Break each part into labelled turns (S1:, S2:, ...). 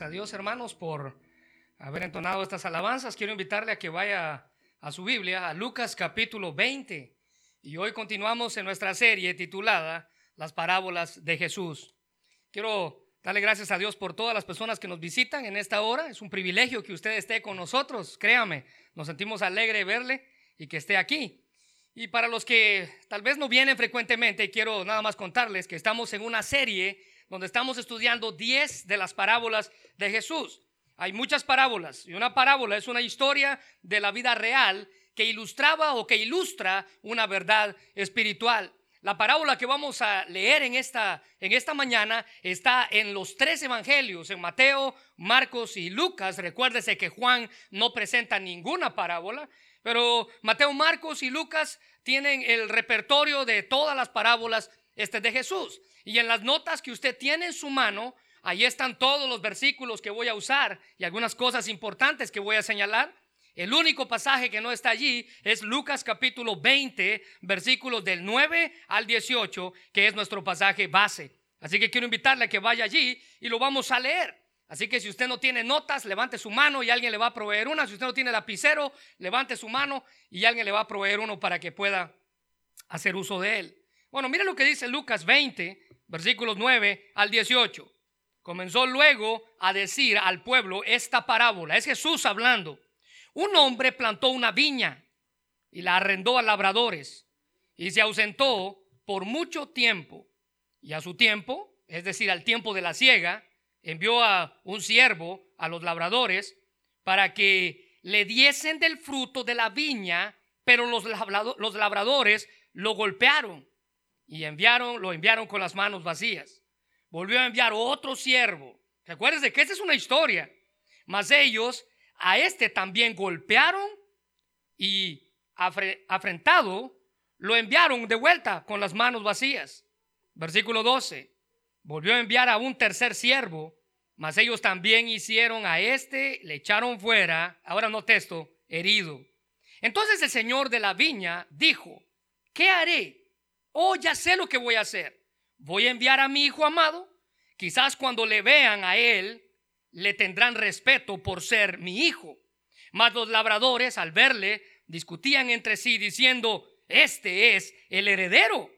S1: a Dios, hermanos, por haber entonado estas alabanzas. Quiero invitarle a que vaya a su Biblia, a Lucas capítulo 20. Y hoy continuamos en nuestra serie titulada Las parábolas de Jesús. Quiero darle gracias a Dios por todas las personas que nos visitan en esta hora. Es un privilegio que usted esté con nosotros. Créame, nos sentimos alegre de verle y que esté aquí. Y para los que tal vez no vienen frecuentemente, quiero nada más contarles que estamos en una serie donde estamos estudiando 10 de las parábolas de Jesús. Hay muchas parábolas y una parábola es una historia de la vida real que ilustraba o que ilustra una verdad espiritual. La parábola que vamos a leer en esta, en esta mañana está en los tres evangelios, en Mateo, Marcos y Lucas. Recuérdese que Juan no presenta ninguna parábola, pero Mateo, Marcos y Lucas tienen el repertorio de todas las parábolas este, de Jesús. Y en las notas que usted tiene en su mano, ahí están todos los versículos que voy a usar y algunas cosas importantes que voy a señalar. El único pasaje que no está allí es Lucas capítulo 20, versículos del 9 al 18, que es nuestro pasaje base. Así que quiero invitarle a que vaya allí y lo vamos a leer. Así que si usted no tiene notas, levante su mano y alguien le va a proveer una. Si usted no tiene lapicero, levante su mano y alguien le va a proveer uno para que pueda hacer uso de él. Bueno, mire lo que dice Lucas 20, versículos 9 al 18. Comenzó luego a decir al pueblo esta parábola. Es Jesús hablando. Un hombre plantó una viña y la arrendó a labradores y se ausentó por mucho tiempo. Y a su tiempo, es decir, al tiempo de la siega, envió a un siervo a los labradores para que le diesen del fruto de la viña, pero los labradores lo golpearon y enviaron, lo enviaron con las manos vacías. Volvió a enviar otro siervo. Recuerden que esta es una historia. Mas ellos a este también golpearon y afrentado lo enviaron de vuelta con las manos vacías. Versículo 12. Volvió a enviar a un tercer siervo, mas ellos también hicieron a este, le echaron fuera, ahora no texto, herido. Entonces el señor de la viña dijo, ¿qué haré? Oh, ya sé lo que voy a hacer. Voy a enviar a mi hijo amado. Quizás cuando le vean a él, le tendrán respeto por ser mi hijo. Mas los labradores, al verle, discutían entre sí diciendo, este es el heredero.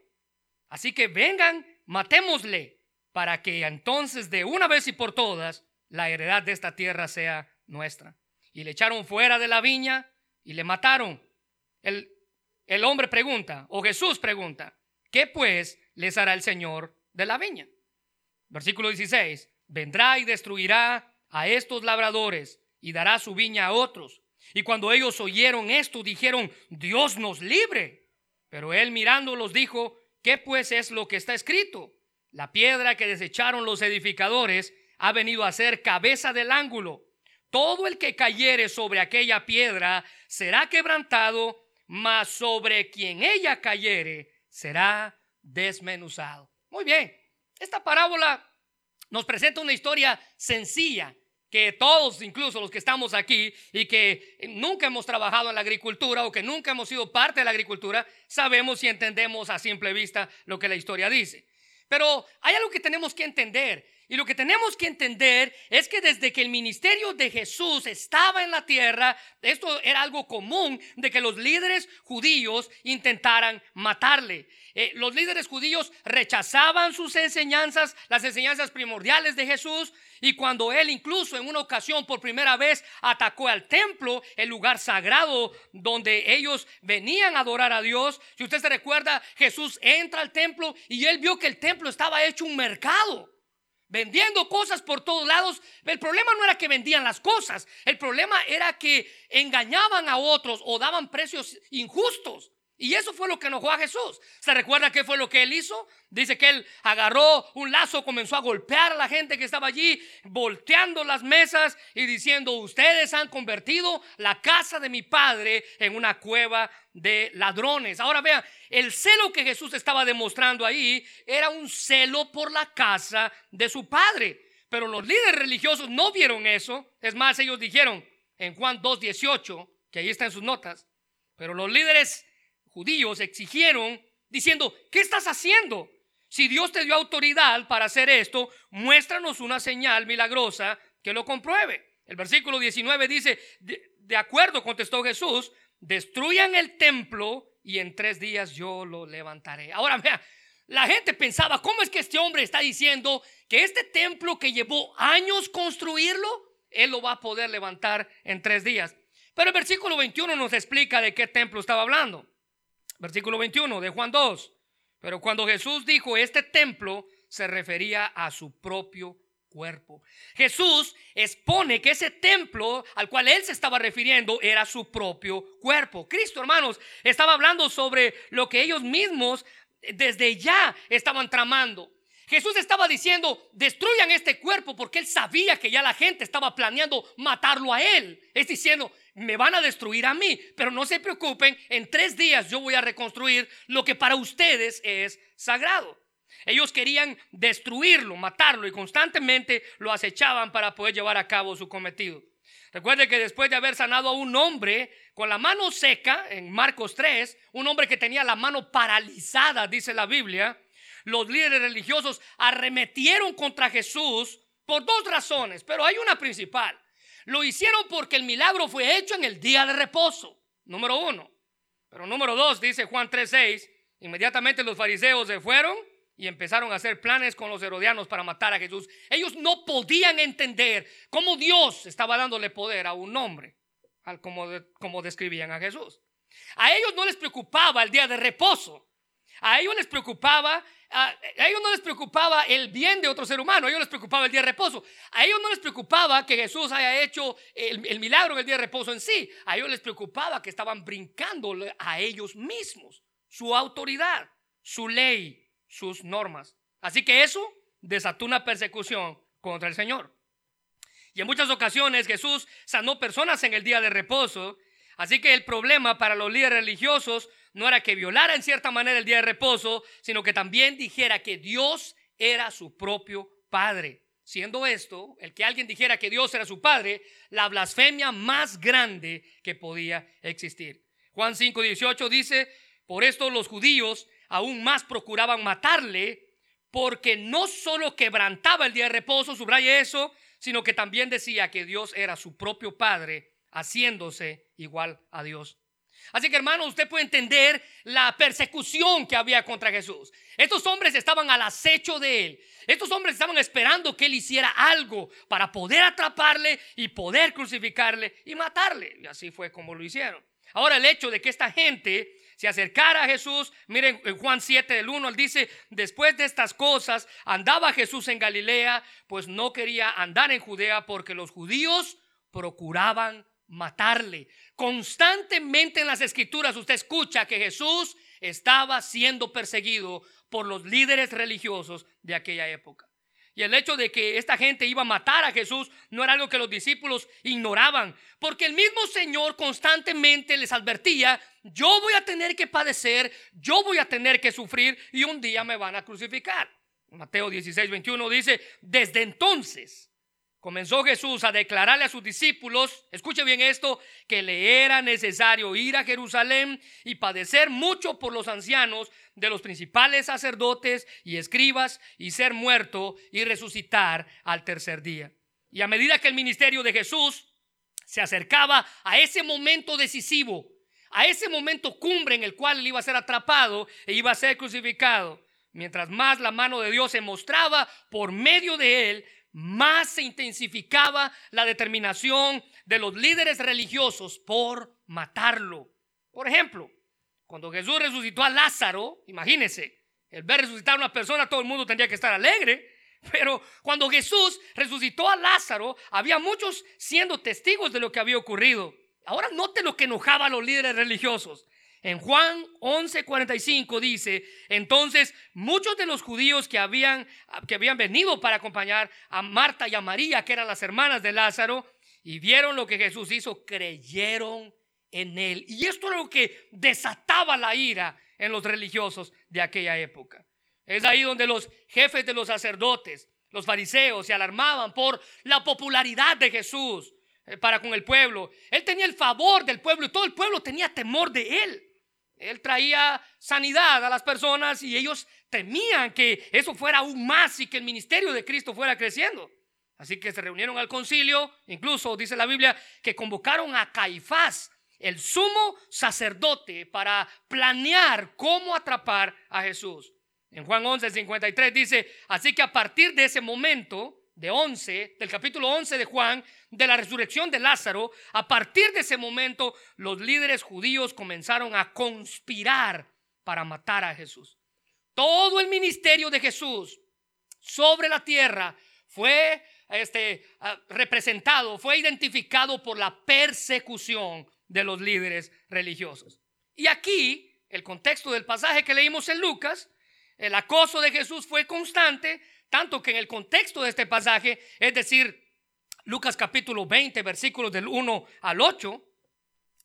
S1: Así que vengan, matémosle, para que entonces de una vez y por todas la heredad de esta tierra sea nuestra. Y le echaron fuera de la viña y le mataron. El, el hombre pregunta, o Jesús pregunta, ¿Qué pues les hará el Señor de la viña? Versículo 16. Vendrá y destruirá a estos labradores y dará su viña a otros. Y cuando ellos oyeron esto, dijeron, Dios nos libre. Pero él mirándolos dijo, ¿qué pues es lo que está escrito? La piedra que desecharon los edificadores ha venido a ser cabeza del ángulo. Todo el que cayere sobre aquella piedra será quebrantado, mas sobre quien ella cayere será desmenuzado. Muy bien, esta parábola nos presenta una historia sencilla que todos, incluso los que estamos aquí y que nunca hemos trabajado en la agricultura o que nunca hemos sido parte de la agricultura, sabemos y entendemos a simple vista lo que la historia dice. Pero hay algo que tenemos que entender y lo que tenemos que entender es que desde que el ministerio de Jesús estaba en la tierra, esto era algo común de que los líderes judíos intentaran matarle. Eh, los líderes judíos rechazaban sus enseñanzas, las enseñanzas primordiales de Jesús, y cuando él incluso en una ocasión por primera vez atacó al templo, el lugar sagrado donde ellos venían a adorar a Dios, si usted se recuerda, Jesús entra al templo y él vio que el templo estaba hecho un mercado vendiendo cosas por todos lados. El problema no era que vendían las cosas, el problema era que engañaban a otros o daban precios injustos. Y eso fue lo que enojó a Jesús. ¿Se recuerda qué fue lo que él hizo? Dice que él agarró un lazo, comenzó a golpear a la gente que estaba allí, volteando las mesas y diciendo, ustedes han convertido la casa de mi padre en una cueva de ladrones. Ahora vean, el celo que Jesús estaba demostrando ahí era un celo por la casa de su padre. Pero los líderes religiosos no vieron eso. Es más, ellos dijeron en Juan 2.18, que ahí está en sus notas, pero los líderes judíos exigieron diciendo, ¿qué estás haciendo? Si Dios te dio autoridad para hacer esto, muéstranos una señal milagrosa que lo compruebe. El versículo 19 dice, de, de acuerdo, contestó Jesús, destruyan el templo y en tres días yo lo levantaré. Ahora, vea, la gente pensaba, ¿cómo es que este hombre está diciendo que este templo que llevó años construirlo, él lo va a poder levantar en tres días? Pero el versículo 21 nos explica de qué templo estaba hablando. Versículo 21 de Juan 2. Pero cuando Jesús dijo este templo, se refería a su propio cuerpo. Jesús expone que ese templo al cual él se estaba refiriendo era su propio cuerpo. Cristo, hermanos, estaba hablando sobre lo que ellos mismos desde ya estaban tramando. Jesús estaba diciendo, destruyan este cuerpo porque él sabía que ya la gente estaba planeando matarlo a él. Es diciendo, me van a destruir a mí, pero no se preocupen, en tres días yo voy a reconstruir lo que para ustedes es sagrado. Ellos querían destruirlo, matarlo y constantemente lo acechaban para poder llevar a cabo su cometido. Recuerde que después de haber sanado a un hombre con la mano seca, en Marcos 3, un hombre que tenía la mano paralizada, dice la Biblia, los líderes religiosos arremetieron contra Jesús por dos razones, pero hay una principal. Lo hicieron porque el milagro fue hecho en el día de reposo, número uno. Pero número dos, dice Juan 3:6, inmediatamente los fariseos se fueron y empezaron a hacer planes con los herodianos para matar a Jesús. Ellos no podían entender cómo Dios estaba dándole poder a un hombre, como, como describían a Jesús. A ellos no les preocupaba el día de reposo. A ellos les preocupaba, a, ellos no les preocupaba el bien de otro ser humano, a ellos les preocupaba el día de reposo. A ellos no les preocupaba que Jesús haya hecho el, el milagro en el día de reposo en sí. A ellos les preocupaba que estaban brincando a ellos mismos, su autoridad, su ley, sus normas. Así que eso desató una persecución contra el Señor. Y en muchas ocasiones Jesús sanó personas en el día de reposo. Así que el problema para los líderes religiosos no era que violara en cierta manera el día de reposo, sino que también dijera que Dios era su propio Padre. Siendo esto, el que alguien dijera que Dios era su Padre, la blasfemia más grande que podía existir. Juan 5:18 dice, por esto los judíos aún más procuraban matarle porque no solo quebrantaba el día de reposo, subraya eso, sino que también decía que Dios era su propio Padre, haciéndose igual a Dios. Así que hermano, usted puede entender la persecución que había contra Jesús. Estos hombres estaban al acecho de él. Estos hombres estaban esperando que él hiciera algo para poder atraparle y poder crucificarle y matarle. Y así fue como lo hicieron. Ahora el hecho de que esta gente se acercara a Jesús. Miren en Juan 7 del 1, él dice, después de estas cosas andaba Jesús en Galilea, pues no quería andar en Judea porque los judíos procuraban matarle. Constantemente en las escrituras usted escucha que Jesús estaba siendo perseguido por los líderes religiosos de aquella época. Y el hecho de que esta gente iba a matar a Jesús no era algo que los discípulos ignoraban, porque el mismo Señor constantemente les advertía, yo voy a tener que padecer, yo voy a tener que sufrir y un día me van a crucificar. Mateo 16, 21 dice, desde entonces comenzó Jesús a declararle a sus discípulos, escuche bien esto, que le era necesario ir a Jerusalén y padecer mucho por los ancianos de los principales sacerdotes y escribas y ser muerto y resucitar al tercer día. Y a medida que el ministerio de Jesús se acercaba a ese momento decisivo, a ese momento cumbre en el cual él iba a ser atrapado e iba a ser crucificado, mientras más la mano de Dios se mostraba por medio de él, más se intensificaba la determinación de los líderes religiosos por matarlo. Por ejemplo, cuando Jesús resucitó a Lázaro, imagínense, el ver resucitar a una persona, todo el mundo tendría que estar alegre. Pero cuando Jesús resucitó a Lázaro, había muchos siendo testigos de lo que había ocurrido. Ahora note lo que enojaba a los líderes religiosos. En Juan 11:45 dice, entonces muchos de los judíos que habían, que habían venido para acompañar a Marta y a María, que eran las hermanas de Lázaro, y vieron lo que Jesús hizo, creyeron en él. Y esto era lo que desataba la ira en los religiosos de aquella época. Es ahí donde los jefes de los sacerdotes, los fariseos, se alarmaban por la popularidad de Jesús eh, para con el pueblo. Él tenía el favor del pueblo y todo el pueblo tenía temor de él. Él traía sanidad a las personas y ellos temían que eso fuera aún más y que el ministerio de Cristo fuera creciendo. Así que se reunieron al concilio, incluso dice la Biblia que convocaron a Caifás, el sumo sacerdote, para planear cómo atrapar a Jesús. En Juan 11, 53 dice, así que a partir de ese momento, de 11, del capítulo 11 de Juan, de la resurrección de Lázaro, a partir de ese momento los líderes judíos comenzaron a conspirar para matar a Jesús. Todo el ministerio de Jesús sobre la tierra fue este, ah, representado, fue identificado por la persecución de los líderes religiosos. Y aquí, el contexto del pasaje que leímos en Lucas, el acoso de Jesús fue constante, tanto que en el contexto de este pasaje, es decir, Lucas capítulo 20, versículos del 1 al 8,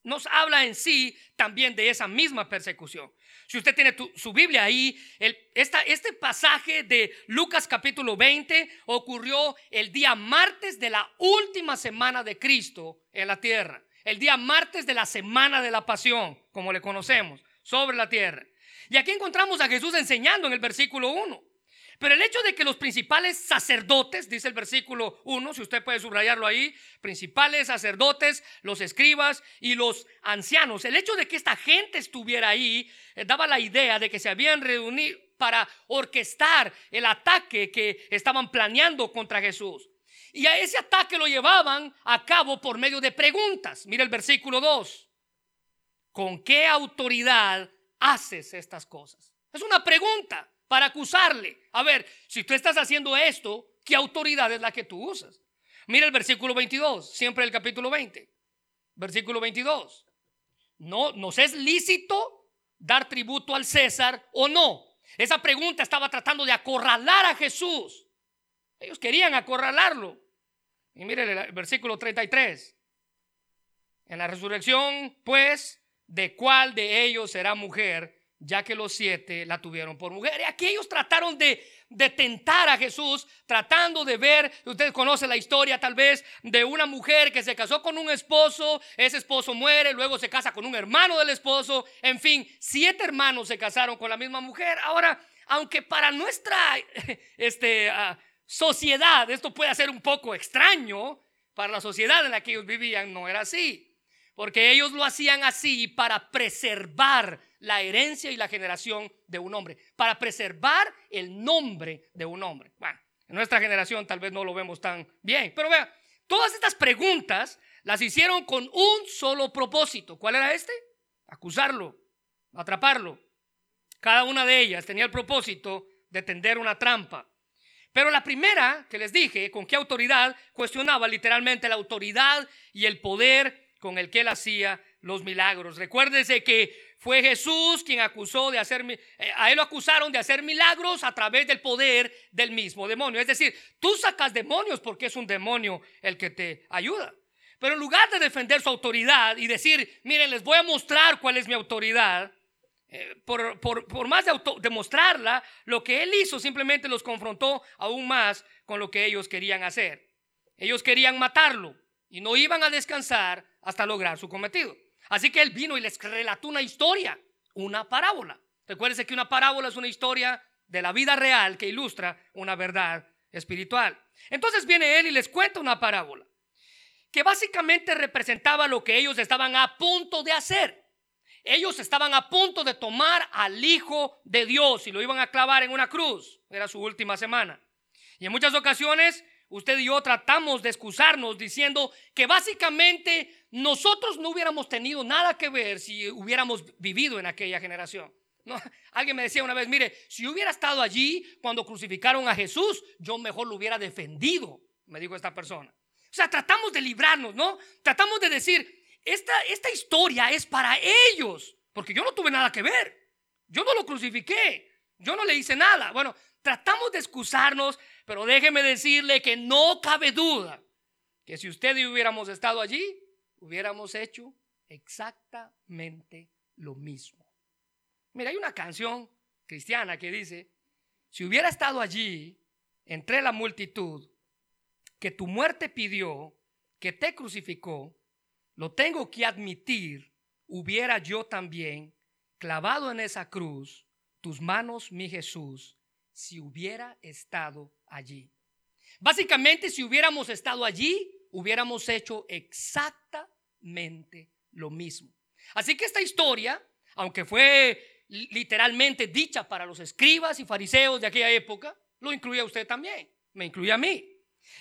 S1: nos habla en sí también de esa misma persecución. Si usted tiene su Biblia ahí, el, este pasaje de Lucas capítulo 20 ocurrió el día martes de la última semana de Cristo en la tierra. El día martes de la semana de la pasión, como le conocemos, sobre la tierra. Y aquí encontramos a Jesús enseñando en el versículo 1. Pero el hecho de que los principales sacerdotes, dice el versículo 1, si usted puede subrayarlo ahí, principales sacerdotes, los escribas y los ancianos, el hecho de que esta gente estuviera ahí eh, daba la idea de que se habían reunido para orquestar el ataque que estaban planeando contra Jesús. Y a ese ataque lo llevaban a cabo por medio de preguntas. Mira el versículo 2. ¿Con qué autoridad haces estas cosas? Es una pregunta para acusarle. A ver, si tú estás haciendo esto, ¿qué autoridad es la que tú usas? Mira el versículo 22, siempre el capítulo 20. Versículo 22. No, ¿Nos es lícito dar tributo al César o no? Esa pregunta estaba tratando de acorralar a Jesús. Ellos querían acorralarlo. Y mire el versículo 33. En la resurrección, pues, ¿de cuál de ellos será mujer? ya que los siete la tuvieron por mujer. Y aquí ellos trataron de, de tentar a Jesús, tratando de ver, ustedes conocen la historia tal vez de una mujer que se casó con un esposo, ese esposo muere, luego se casa con un hermano del esposo, en fin, siete hermanos se casaron con la misma mujer. Ahora, aunque para nuestra este, ah, sociedad esto puede ser un poco extraño, para la sociedad en la que ellos vivían no era así porque ellos lo hacían así para preservar la herencia y la generación de un hombre, para preservar el nombre de un hombre. Bueno, en nuestra generación tal vez no lo vemos tan bien, pero vea, todas estas preguntas las hicieron con un solo propósito. ¿Cuál era este? Acusarlo, atraparlo. Cada una de ellas tenía el propósito de tender una trampa. Pero la primera que les dije, con qué autoridad, cuestionaba literalmente la autoridad y el poder con el que él hacía los milagros. Recuérdese que fue Jesús quien acusó de hacer, eh, a él lo acusaron de hacer milagros a través del poder del mismo demonio. Es decir, tú sacas demonios porque es un demonio el que te ayuda. Pero en lugar de defender su autoridad y decir, miren, les voy a mostrar cuál es mi autoridad, eh, por, por, más de demostrarla, lo que él hizo simplemente los confrontó aún más con lo que ellos querían hacer. Ellos querían matarlo y no iban a descansar hasta lograr su cometido. Así que él vino y les relató una historia, una parábola. Recuérdense que una parábola es una historia de la vida real que ilustra una verdad espiritual. Entonces viene él y les cuenta una parábola que básicamente representaba lo que ellos estaban a punto de hacer. Ellos estaban a punto de tomar al Hijo de Dios y lo iban a clavar en una cruz. Era su última semana. Y en muchas ocasiones usted y yo tratamos de excusarnos diciendo que básicamente nosotros no hubiéramos tenido nada que ver si hubiéramos vivido en aquella generación. Alguien me decía una vez, mire, si hubiera estado allí cuando crucificaron a Jesús, yo mejor lo hubiera defendido, me dijo esta persona. O sea, tratamos de librarnos, ¿no? Tratamos de decir, esta, historia es para ellos, porque yo no tuve nada que ver. Yo no lo crucifiqué, yo no le hice nada. Bueno, tratamos de excusarnos, pero déjeme decirle que no cabe duda que si usted y hubiéramos estado allí, hubiéramos hecho exactamente lo mismo. Mira, hay una canción cristiana que dice, si hubiera estado allí entre la multitud que tu muerte pidió, que te crucificó, lo tengo que admitir, hubiera yo también clavado en esa cruz tus manos, mi Jesús, si hubiera estado allí. Básicamente, si hubiéramos estado allí, hubiéramos hecho exactamente lo mismo. Así que esta historia, aunque fue literalmente dicha para los escribas y fariseos de aquella época, lo incluye a usted también, me incluye a mí.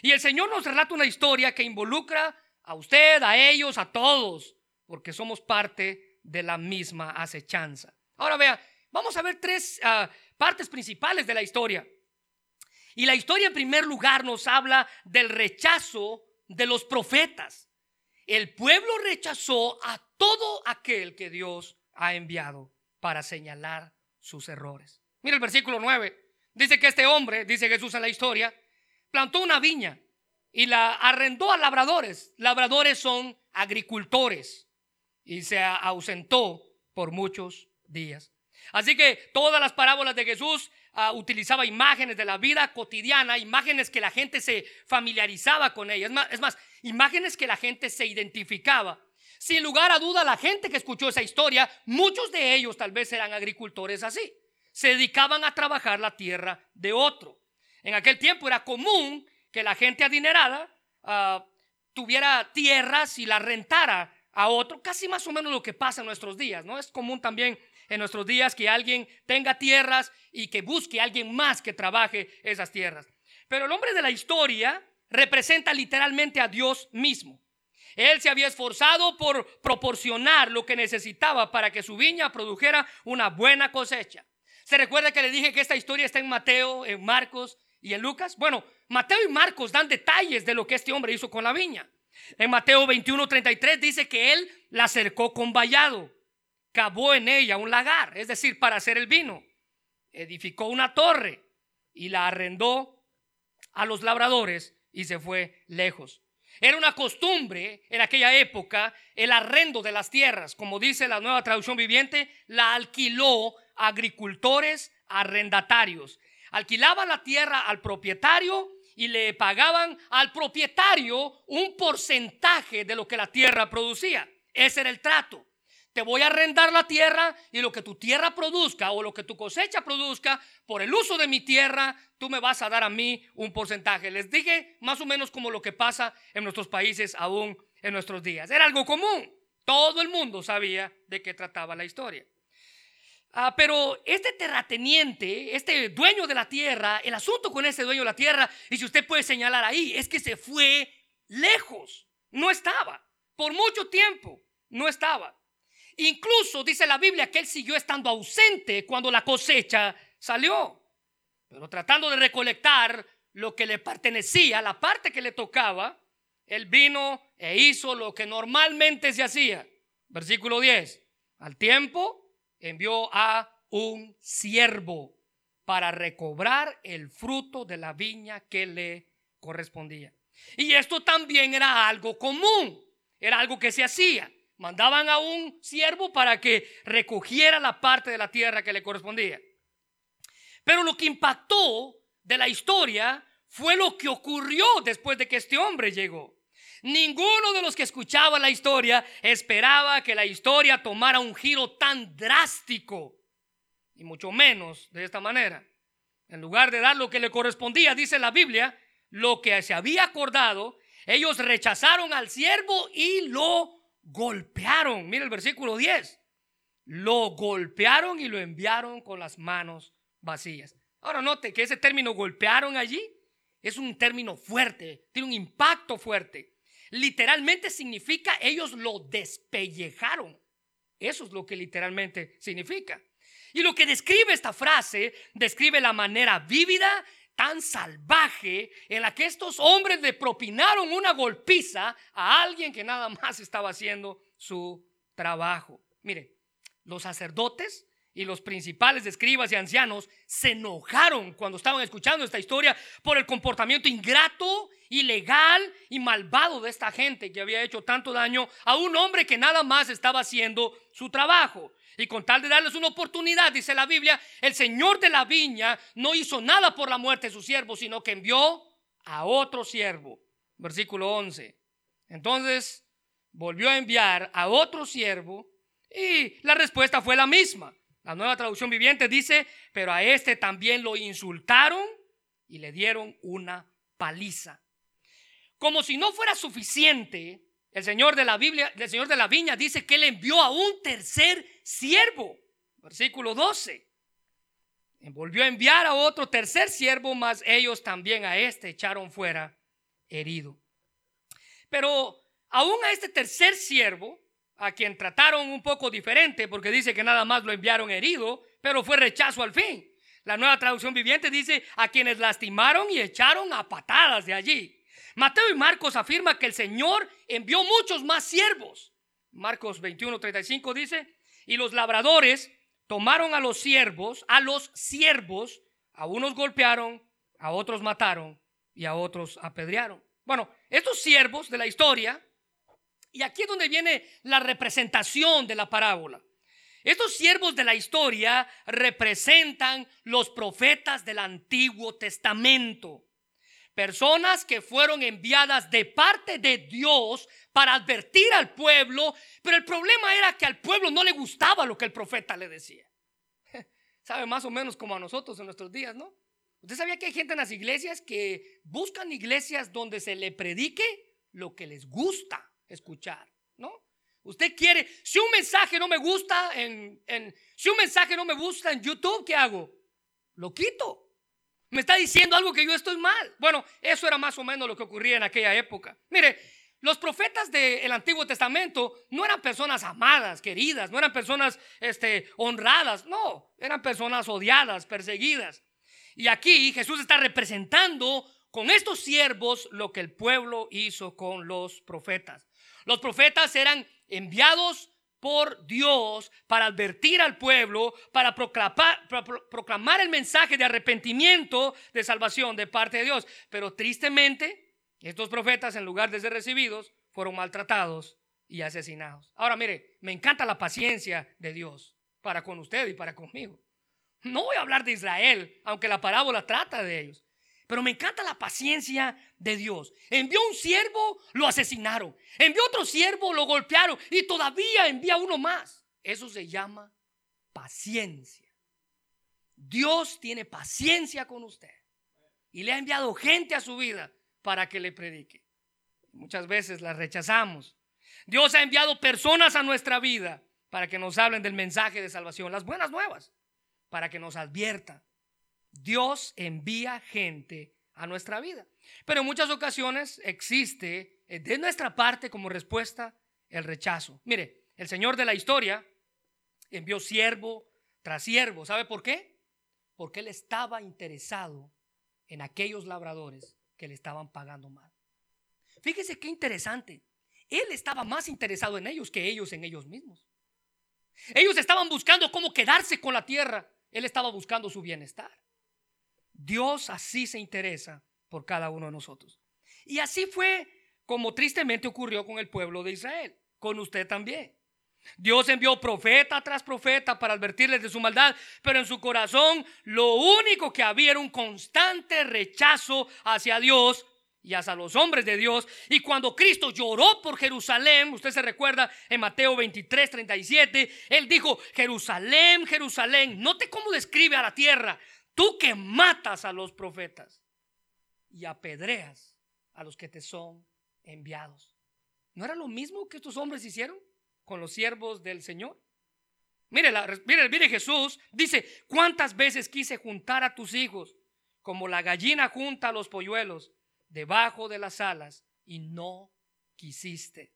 S1: Y el Señor nos relata una historia que involucra a usted, a ellos, a todos, porque somos parte de la misma acechanza. Ahora vea, vamos a ver tres ah, partes principales de la historia. Y la historia en primer lugar nos habla del rechazo de los profetas. El pueblo rechazó a todo aquel que Dios ha enviado para señalar sus errores. Mira el versículo 9. Dice que este hombre, dice Jesús en la historia, plantó una viña y la arrendó a labradores. Labradores son agricultores y se ausentó por muchos días. Así que todas las parábolas de Jesús uh, utilizaba imágenes de la vida cotidiana, imágenes que la gente se familiarizaba con ellas. Es más, imágenes que la gente se identificaba. Sin lugar a duda, la gente que escuchó esa historia, muchos de ellos tal vez eran agricultores así. Se dedicaban a trabajar la tierra de otro. En aquel tiempo era común que la gente adinerada uh, tuviera tierras y la rentara a otro, casi más o menos lo que pasa en nuestros días, ¿no? Es común también en nuestros días que alguien tenga tierras y que busque a alguien más que trabaje esas tierras. Pero el hombre de la historia representa literalmente a Dios mismo. Él se había esforzado por proporcionar lo que necesitaba para que su viña produjera una buena cosecha. ¿Se recuerda que le dije que esta historia está en Mateo, en Marcos y en Lucas? Bueno, Mateo y Marcos dan detalles de lo que este hombre hizo con la viña. En Mateo 21:33 dice que él la acercó con vallado cavó en ella un lagar, es decir, para hacer el vino. Edificó una torre y la arrendó a los labradores y se fue lejos. Era una costumbre en aquella época el arrendo de las tierras. Como dice la nueva traducción viviente, la alquiló agricultores arrendatarios. Alquilaban la tierra al propietario y le pagaban al propietario un porcentaje de lo que la tierra producía. Ese era el trato te voy a arrendar la tierra y lo que tu tierra produzca o lo que tu cosecha produzca, por el uso de mi tierra, tú me vas a dar a mí un porcentaje. Les dije más o menos como lo que pasa en nuestros países aún en nuestros días. Era algo común. Todo el mundo sabía de qué trataba la historia. Ah, pero este terrateniente, este dueño de la tierra, el asunto con ese dueño de la tierra, y si usted puede señalar ahí, es que se fue lejos. No estaba. Por mucho tiempo no estaba. Incluso dice la Biblia que él siguió estando ausente cuando la cosecha salió. Pero tratando de recolectar lo que le pertenecía, la parte que le tocaba, él vino e hizo lo que normalmente se hacía. Versículo 10. Al tiempo envió a un siervo para recobrar el fruto de la viña que le correspondía. Y esto también era algo común, era algo que se hacía. Mandaban a un siervo para que recogiera la parte de la tierra que le correspondía. Pero lo que impactó de la historia fue lo que ocurrió después de que este hombre llegó. Ninguno de los que escuchaban la historia esperaba que la historia tomara un giro tan drástico, y mucho menos de esta manera. En lugar de dar lo que le correspondía, dice la Biblia, lo que se había acordado, ellos rechazaron al siervo y lo golpearon. Mira el versículo 10. Lo golpearon y lo enviaron con las manos vacías. Ahora note que ese término golpearon allí es un término fuerte, tiene un impacto fuerte. Literalmente significa ellos lo despellejaron. Eso es lo que literalmente significa. Y lo que describe esta frase, describe la manera vívida tan salvaje en la que estos hombres le propinaron una golpiza a alguien que nada más estaba haciendo su trabajo. Mire, los sacerdotes y los principales escribas y ancianos se enojaron cuando estaban escuchando esta historia por el comportamiento ingrato, ilegal y malvado de esta gente que había hecho tanto daño a un hombre que nada más estaba haciendo su trabajo. Y con tal de darles una oportunidad, dice la Biblia, el Señor de la viña no hizo nada por la muerte de su siervo, sino que envió a otro siervo. Versículo 11. Entonces volvió a enviar a otro siervo y la respuesta fue la misma. La nueva traducción viviente dice, pero a este también lo insultaron y le dieron una paliza. Como si no fuera suficiente, el Señor de la Biblia, el Señor de la viña dice que él envió a un tercer siervo. Versículo 12. Volvió a enviar a otro tercer siervo, mas ellos también a este echaron fuera herido. Pero aún a este tercer siervo, a quien trataron un poco diferente, porque dice que nada más lo enviaron herido, pero fue rechazo al fin. La nueva traducción viviente dice a quienes lastimaron y echaron a patadas de allí. Mateo y Marcos afirma que el Señor envió muchos más siervos. Marcos 21, 35 dice, y los labradores tomaron a los siervos, a los siervos, a unos golpearon, a otros mataron y a otros apedrearon. Bueno, estos siervos de la historia, y aquí es donde viene la representación de la parábola. Estos siervos de la historia representan los profetas del Antiguo Testamento. Personas que fueron enviadas de parte de Dios para advertir al pueblo, pero el problema era que al pueblo no le gustaba lo que el profeta le decía. Sabe más o menos como a nosotros en nuestros días, ¿no? ¿Usted sabía que hay gente en las iglesias que buscan iglesias donde se le predique lo que les gusta escuchar, ¿no? Usted quiere, si un mensaje no me gusta en, en si un mensaje no me gusta en YouTube, ¿qué hago? Lo quito. Me está diciendo algo que yo estoy mal. Bueno, eso era más o menos lo que ocurría en aquella época. Mire, los profetas del Antiguo Testamento no eran personas amadas, queridas, no eran personas este, honradas, no, eran personas odiadas, perseguidas. Y aquí Jesús está representando con estos siervos lo que el pueblo hizo con los profetas. Los profetas eran enviados por Dios para advertir al pueblo, para proclamar, el mensaje de arrepentimiento, de salvación de parte de Dios. Pero tristemente, estos profetas, en lugar de ser recibidos, fueron maltratados y asesinados. Ahora, mire, me encanta la paciencia de Dios para con usted y para conmigo. No voy a hablar de Israel, aunque la parábola trata de ellos. Pero me encanta la paciencia de Dios. Envió un siervo, lo asesinaron. Envió otro siervo, lo golpearon. Y todavía envía uno más. Eso se llama paciencia. Dios tiene paciencia con usted. Y le ha enviado gente a su vida para que le predique. Muchas veces la rechazamos. Dios ha enviado personas a nuestra vida para que nos hablen del mensaje de salvación, las buenas nuevas, para que nos adviertan Dios envía gente a nuestra vida. Pero en muchas ocasiones existe eh, de nuestra parte como respuesta el rechazo. Mire, el Señor de la historia envió siervo tras siervo. ¿Sabe por qué? Porque Él estaba interesado en aquellos labradores que le estaban pagando mal. Fíjese qué interesante. Él estaba más interesado en ellos que ellos en ellos mismos. Ellos estaban buscando cómo quedarse con la tierra. Él estaba buscando su bienestar. Dios así se interesa por cada uno de nosotros. Y así fue como tristemente ocurrió con el pueblo de Israel, con usted también. Dios envió profeta tras profeta para advertirles de su maldad, pero en su corazón lo único que había era un constante rechazo hacia Dios y hacia los hombres de Dios. Y cuando Cristo lloró por Jerusalén, usted se recuerda en Mateo 23, 37, él dijo, Jerusalén, Jerusalén, note cómo describe a la tierra, Tú que matas a los profetas y apedreas a los que te son enviados. ¿No era lo mismo que estos hombres hicieron con los siervos del Señor? Mire, mire, mire Jesús dice, ¿cuántas veces quise juntar a tus hijos como la gallina junta a los polluelos debajo de las alas y no quisiste?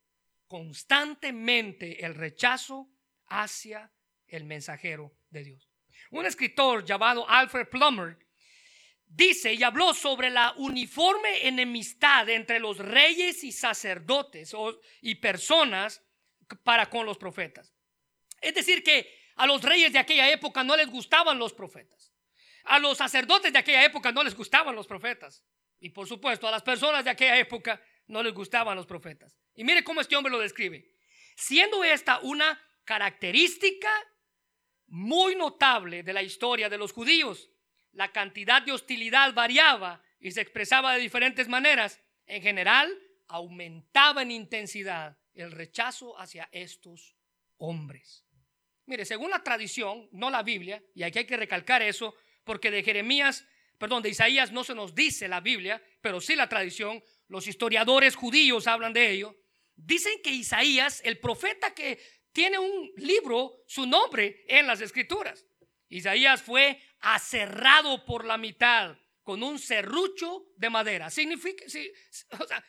S1: Constantemente el rechazo hacia el mensajero de Dios. Un escritor llamado Alfred Plummer dice y habló sobre la uniforme enemistad entre los reyes y sacerdotes y personas para con los profetas. Es decir, que a los reyes de aquella época no les gustaban los profetas. A los sacerdotes de aquella época no les gustaban los profetas. Y por supuesto, a las personas de aquella época no les gustaban los profetas. Y mire cómo este hombre lo describe. Siendo esta una característica muy notable de la historia de los judíos. La cantidad de hostilidad variaba y se expresaba de diferentes maneras. En general, aumentaba en intensidad el rechazo hacia estos hombres. Mire, según la tradición, no la Biblia, y aquí hay que recalcar eso, porque de Jeremías perdón, de Isaías no se nos dice la Biblia, pero sí la tradición, los historiadores judíos hablan de ello. Dicen que Isaías, el profeta que tiene un libro, su nombre en las escrituras. Isaías fue aserrado por la mitad con un serrucho de madera. Significa, si,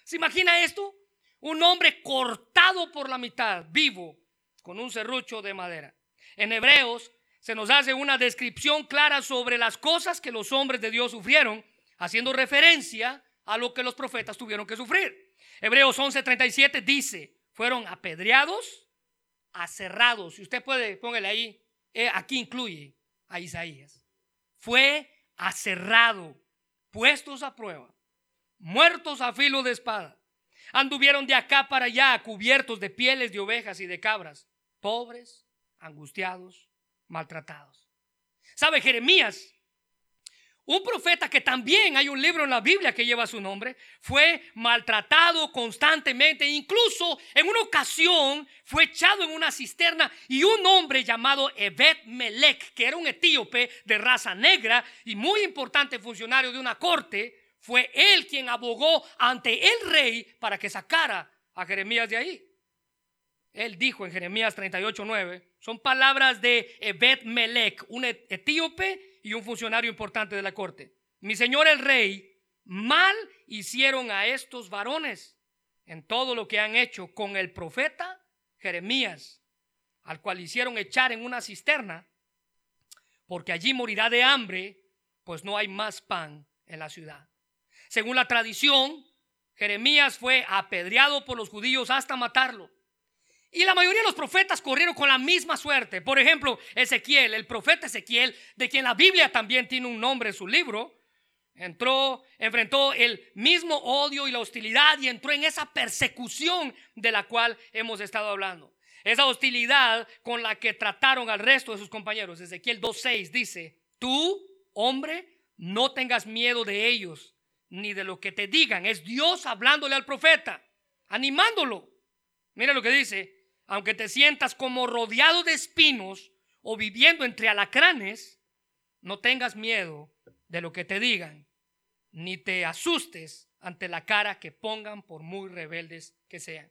S1: ¿Se imagina esto? Un hombre cortado por la mitad, vivo, con un serrucho de madera. En Hebreos se nos hace una descripción clara sobre las cosas que los hombres de Dios sufrieron, haciendo referencia a lo que los profetas tuvieron que sufrir. Hebreos 11:37 dice, fueron apedreados, aserrados. Si usted puede, póngale ahí, eh, aquí incluye a Isaías. Fue aserrado, puestos a prueba, muertos a filo de espada. Anduvieron de acá para allá cubiertos de pieles de ovejas y de cabras, pobres, angustiados, maltratados. ¿Sabe Jeremías? Un profeta que también hay un libro en la Biblia que lleva su nombre, fue maltratado constantemente, incluso en una ocasión fue echado en una cisterna y un hombre llamado Evet Melech, que era un etíope de raza negra y muy importante funcionario de una corte, fue él quien abogó ante el rey para que sacara a Jeremías de ahí. Él dijo en Jeremías 38, 9, son palabras de Ebed Melech, un etíope y un funcionario importante de la corte. Mi señor el rey, mal hicieron a estos varones en todo lo que han hecho con el profeta Jeremías, al cual hicieron echar en una cisterna, porque allí morirá de hambre, pues no hay más pan en la ciudad. Según la tradición, Jeremías fue apedreado por los judíos hasta matarlo. Y la mayoría de los profetas corrieron con la misma suerte. Por ejemplo, Ezequiel, el profeta Ezequiel, de quien la Biblia también tiene un nombre en su libro, entró, enfrentó el mismo odio y la hostilidad y entró en esa persecución de la cual hemos estado hablando. Esa hostilidad con la que trataron al resto de sus compañeros. Ezequiel 2.6 dice, tú, hombre, no tengas miedo de ellos, ni de lo que te digan. Es Dios hablándole al profeta, animándolo. Mira lo que dice, aunque te sientas como rodeado de espinos o viviendo entre alacranes, no tengas miedo de lo que te digan, ni te asustes ante la cara que pongan por muy rebeldes que sean.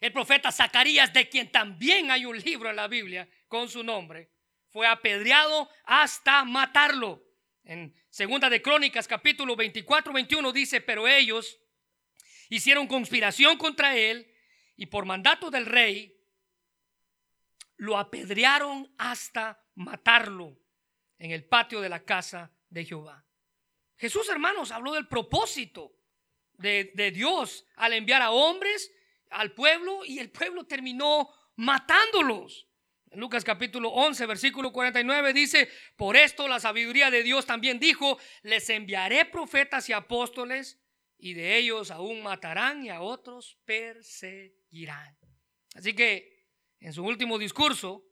S1: El profeta Zacarías, de quien también hay un libro en la Biblia con su nombre, fue apedreado hasta matarlo. En Segunda de Crónicas, capítulo 24, 21 dice, pero ellos hicieron conspiración contra él y por mandato del rey lo apedrearon hasta matarlo en el patio de la casa de Jehová. Jesús, hermanos, habló del propósito de, de Dios al enviar a hombres al pueblo y el pueblo terminó matándolos. En Lucas capítulo 11, versículo 49 dice, por esto la sabiduría de Dios también dijo, les enviaré profetas y apóstoles y de ellos aún matarán y a otros perseguirán. Así que en su último discurso,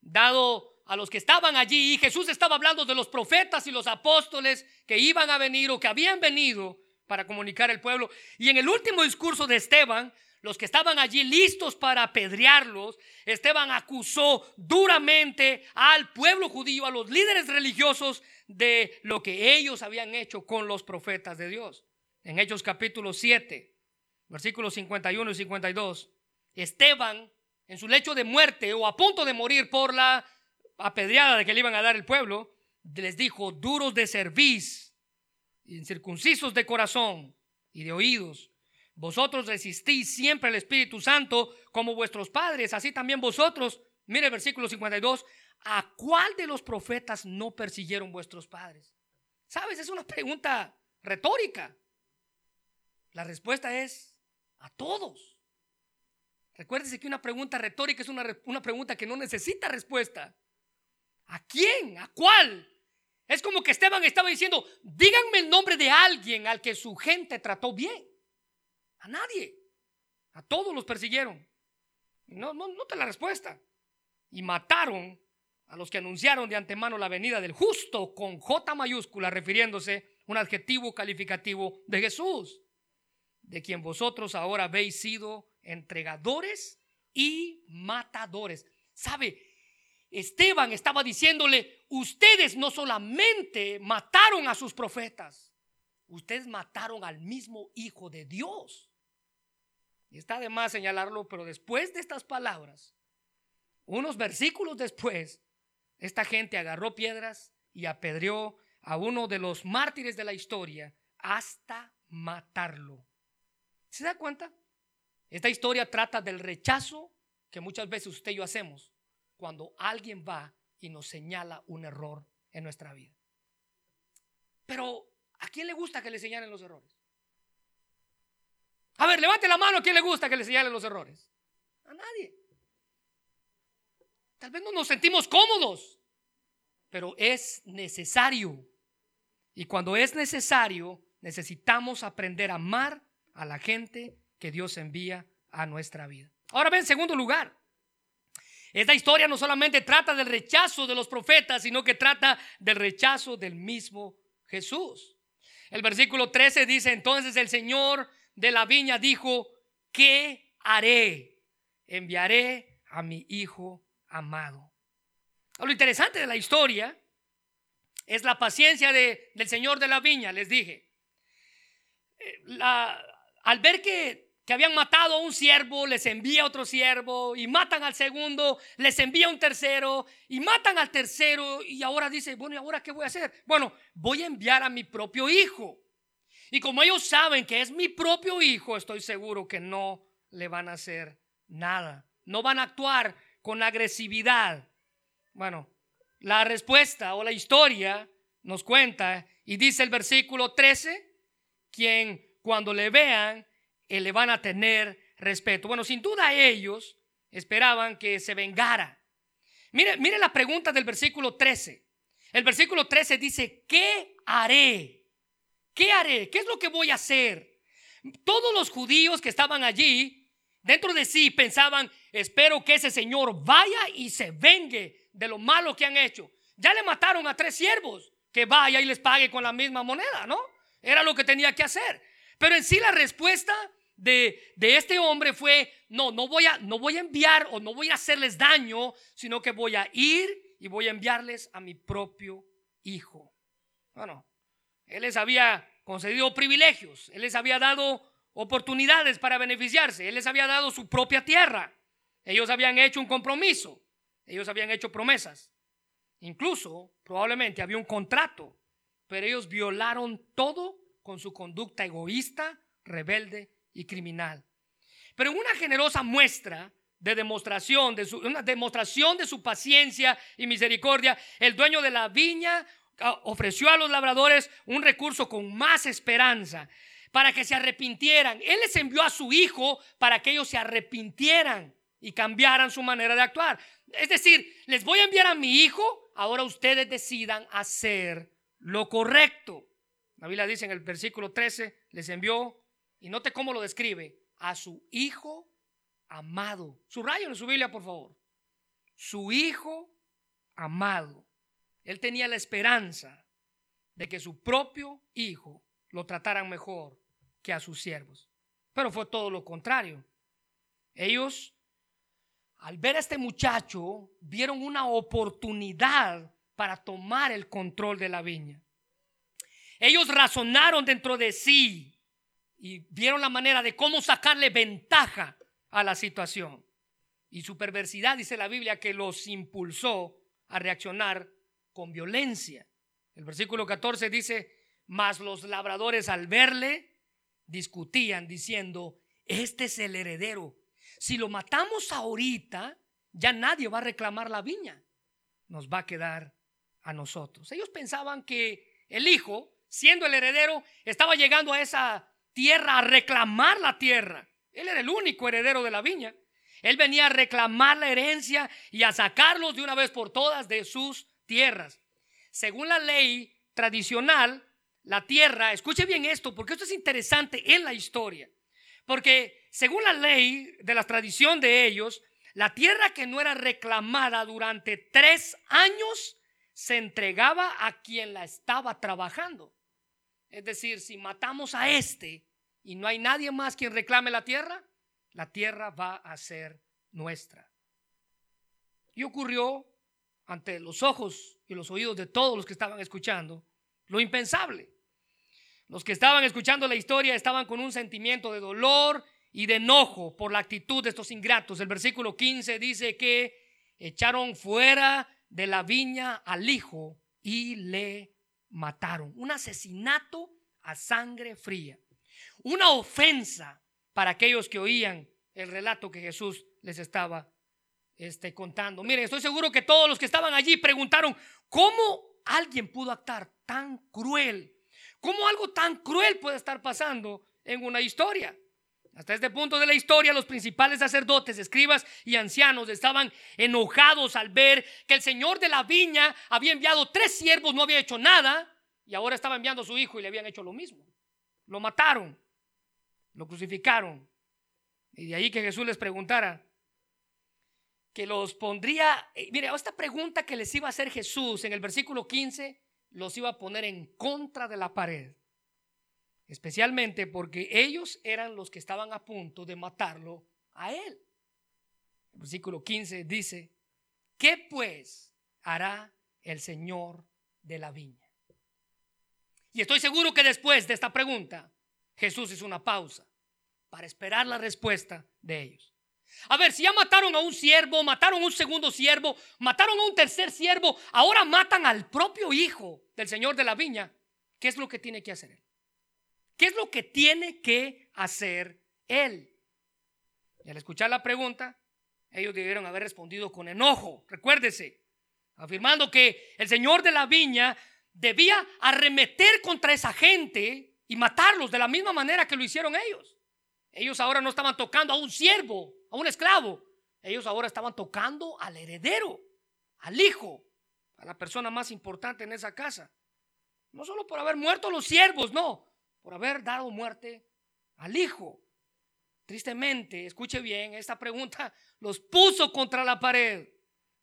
S1: dado a los que estaban allí, Jesús estaba hablando de los profetas y los apóstoles que iban a venir o que habían venido para comunicar al pueblo. Y en el último discurso de Esteban, los que estaban allí listos para apedrearlos, Esteban acusó duramente al pueblo judío, a los líderes religiosos, de lo que ellos habían hecho con los profetas de Dios en Hechos capítulo 7, versículos 51 y 52, Esteban, en su lecho de muerte o a punto de morir por la apedreada de que le iban a dar el pueblo, les dijo, duros de cerviz, incircuncisos de corazón y de oídos, vosotros resistís siempre al Espíritu Santo como vuestros padres, así también vosotros, mire versículo 52, ¿a cuál de los profetas no persiguieron vuestros padres? ¿Sabes? Es una pregunta retórica. La respuesta es a todos. Recuérdese que una pregunta retórica es una, una, pregunta que no necesita respuesta. ¿A quién? ¿A cuál? Es como que Esteban estaba diciendo, díganme el nombre de alguien al que su gente trató bien. A nadie. A todos los persiguieron. No, no, no te la respuesta. Y mataron a los que anunciaron de antemano la venida del justo con J mayúscula, refiriéndose un adjetivo calificativo de Jesús de quien vosotros ahora habéis sido entregadores y matadores. ¿Sabe? Esteban estaba diciéndole, ustedes no solamente mataron a sus profetas, ustedes mataron al mismo Hijo de Dios. Y está de más señalarlo, pero después de estas palabras, unos versículos después, esta gente agarró piedras y apedreó a uno de los mártires de la historia hasta matarlo. ¿Se da cuenta? Esta historia trata del rechazo que muchas veces usted y yo hacemos cuando alguien va y nos señala un error en nuestra vida. Pero, ¿a quién le gusta que le señalen los errores? A ver, levante la mano a quién le gusta que le señalen los errores. A nadie. Tal vez no nos sentimos cómodos, pero es necesario. Y cuando es necesario, necesitamos aprender a amar a la gente que Dios envía a nuestra vida. Ahora ven, en segundo lugar, esta historia no solamente trata del rechazo de los profetas, sino que trata del rechazo del mismo Jesús. El versículo 13 dice, entonces el Señor de la viña dijo, ¿qué haré? Enviaré a mi hijo amado. Lo interesante de la historia es la paciencia de, del Señor de la viña, les dije. Eh, la, al ver que que habían matado a un siervo, les envía otro siervo y matan al segundo, les envía un tercero y matan al tercero y ahora dice, bueno, ¿y ahora qué voy a hacer? Bueno, voy a enviar a mi propio hijo. Y como ellos saben que es mi propio hijo, estoy seguro que no le van a hacer nada. No van a actuar con agresividad. Bueno, la respuesta o la historia nos cuenta y dice el versículo 13, quien cuando le vean le van a tener respeto. Bueno, sin duda ellos esperaban que se vengara. Mire, mire la pregunta del versículo 13. El versículo 13 dice, ¿qué haré? ¿Qué haré? ¿Qué es lo que voy a hacer? Todos los judíos que estaban allí, dentro de sí, pensaban, espero que ese señor vaya y se vengue de lo malo que han hecho. Ya le mataron a tres siervos, que vaya y les pague con la misma moneda, ¿no? Era lo que tenía que hacer. Pero en sí la respuesta de, este hombre fue, no, no voy, a, no voy a enviar o no voy a hacerles daño, sino que voy a ir y voy a enviarles a mi propio hijo. Bueno, él les había concedido privilegios, él les había dado oportunidades para beneficiarse, él les había dado su propia tierra, ellos habían hecho un compromiso, ellos habían hecho promesas, incluso probablemente había un contrato, pero ellos violaron todo con su conducta egoísta, rebelde y criminal. Pero en una generosa muestra de demostración, de su, una demostración de su paciencia y misericordia, el dueño de la viña ah, ofreció a los labradores un recurso con más esperanza para que se arrepintieran. Él les envió a su hijo para que ellos se arrepintieran y cambiaran su manera de actuar. Es decir, les voy a enviar a mi hijo, ahora ustedes decidan hacer lo correcto. La Biblia dice en el versículo 13, les envió y note cómo lo describe, a su hijo amado. Subrayo en su Biblia, por favor. Su hijo amado. Él tenía la esperanza de que su propio hijo lo trataran mejor que a sus siervos. Pero fue todo lo contrario. Ellos, al ver a este muchacho, vieron una oportunidad para tomar el control de la viña. Ellos razonaron dentro de sí y vieron la manera de cómo sacarle ventaja a la situación. Y su perversidad, dice la Biblia, que los impulsó a reaccionar con violencia. El versículo 14 dice, mas los labradores al verle discutían diciendo, este es el heredero. Si lo matamos ahorita, ya nadie va a reclamar la viña. Nos va a quedar a nosotros. Ellos pensaban que el hijo, siendo el heredero, estaba llegando a esa tierra a reclamar la tierra. Él era el único heredero de la viña. Él venía a reclamar la herencia y a sacarlos de una vez por todas de sus tierras. Según la ley tradicional, la tierra, escuche bien esto, porque esto es interesante en la historia. Porque según la ley de la tradición de ellos, la tierra que no era reclamada durante tres años se entregaba a quien la estaba trabajando. Es decir, si matamos a este, y no hay nadie más quien reclame la tierra, la tierra va a ser nuestra. Y ocurrió ante los ojos y los oídos de todos los que estaban escuchando lo impensable. Los que estaban escuchando la historia estaban con un sentimiento de dolor y de enojo por la actitud de estos ingratos. El versículo 15 dice que echaron fuera de la viña al hijo y le mataron. Un asesinato a sangre fría. Una ofensa para aquellos que oían el relato que Jesús les estaba este, contando. Miren, estoy seguro que todos los que estaban allí preguntaron, ¿cómo alguien pudo actuar tan cruel? ¿Cómo algo tan cruel puede estar pasando en una historia? Hasta este punto de la historia, los principales sacerdotes, escribas y ancianos estaban enojados al ver que el señor de la viña había enviado tres siervos, no había hecho nada, y ahora estaba enviando a su hijo y le habían hecho lo mismo. Lo mataron, lo crucificaron. Y de ahí que Jesús les preguntara, que los pondría, eh, mire, esta pregunta que les iba a hacer Jesús en el versículo 15, los iba a poner en contra de la pared especialmente porque ellos eran los que estaban a punto de matarlo a él. El versículo 15 dice, ¿qué pues hará el Señor de la viña? Y estoy seguro que después de esta pregunta, Jesús hizo una pausa para esperar la respuesta de ellos. A ver, si ya mataron a un siervo, mataron a un segundo siervo, mataron a un tercer siervo, ahora matan al propio hijo del Señor de la viña, ¿qué es lo que tiene que hacer él? ¿Qué es lo que tiene que hacer él? Y al escuchar la pregunta, ellos debieron haber respondido con enojo, recuérdese, afirmando que el señor de la viña debía arremeter contra esa gente y matarlos de la misma manera que lo hicieron ellos. Ellos ahora no estaban tocando a un siervo, a un esclavo. Ellos ahora estaban tocando al heredero, al hijo, a la persona más importante en esa casa. No solo por haber muerto los siervos, no, por haber dado muerte al hijo. Tristemente, escuche bien, esta pregunta los puso contra la pared.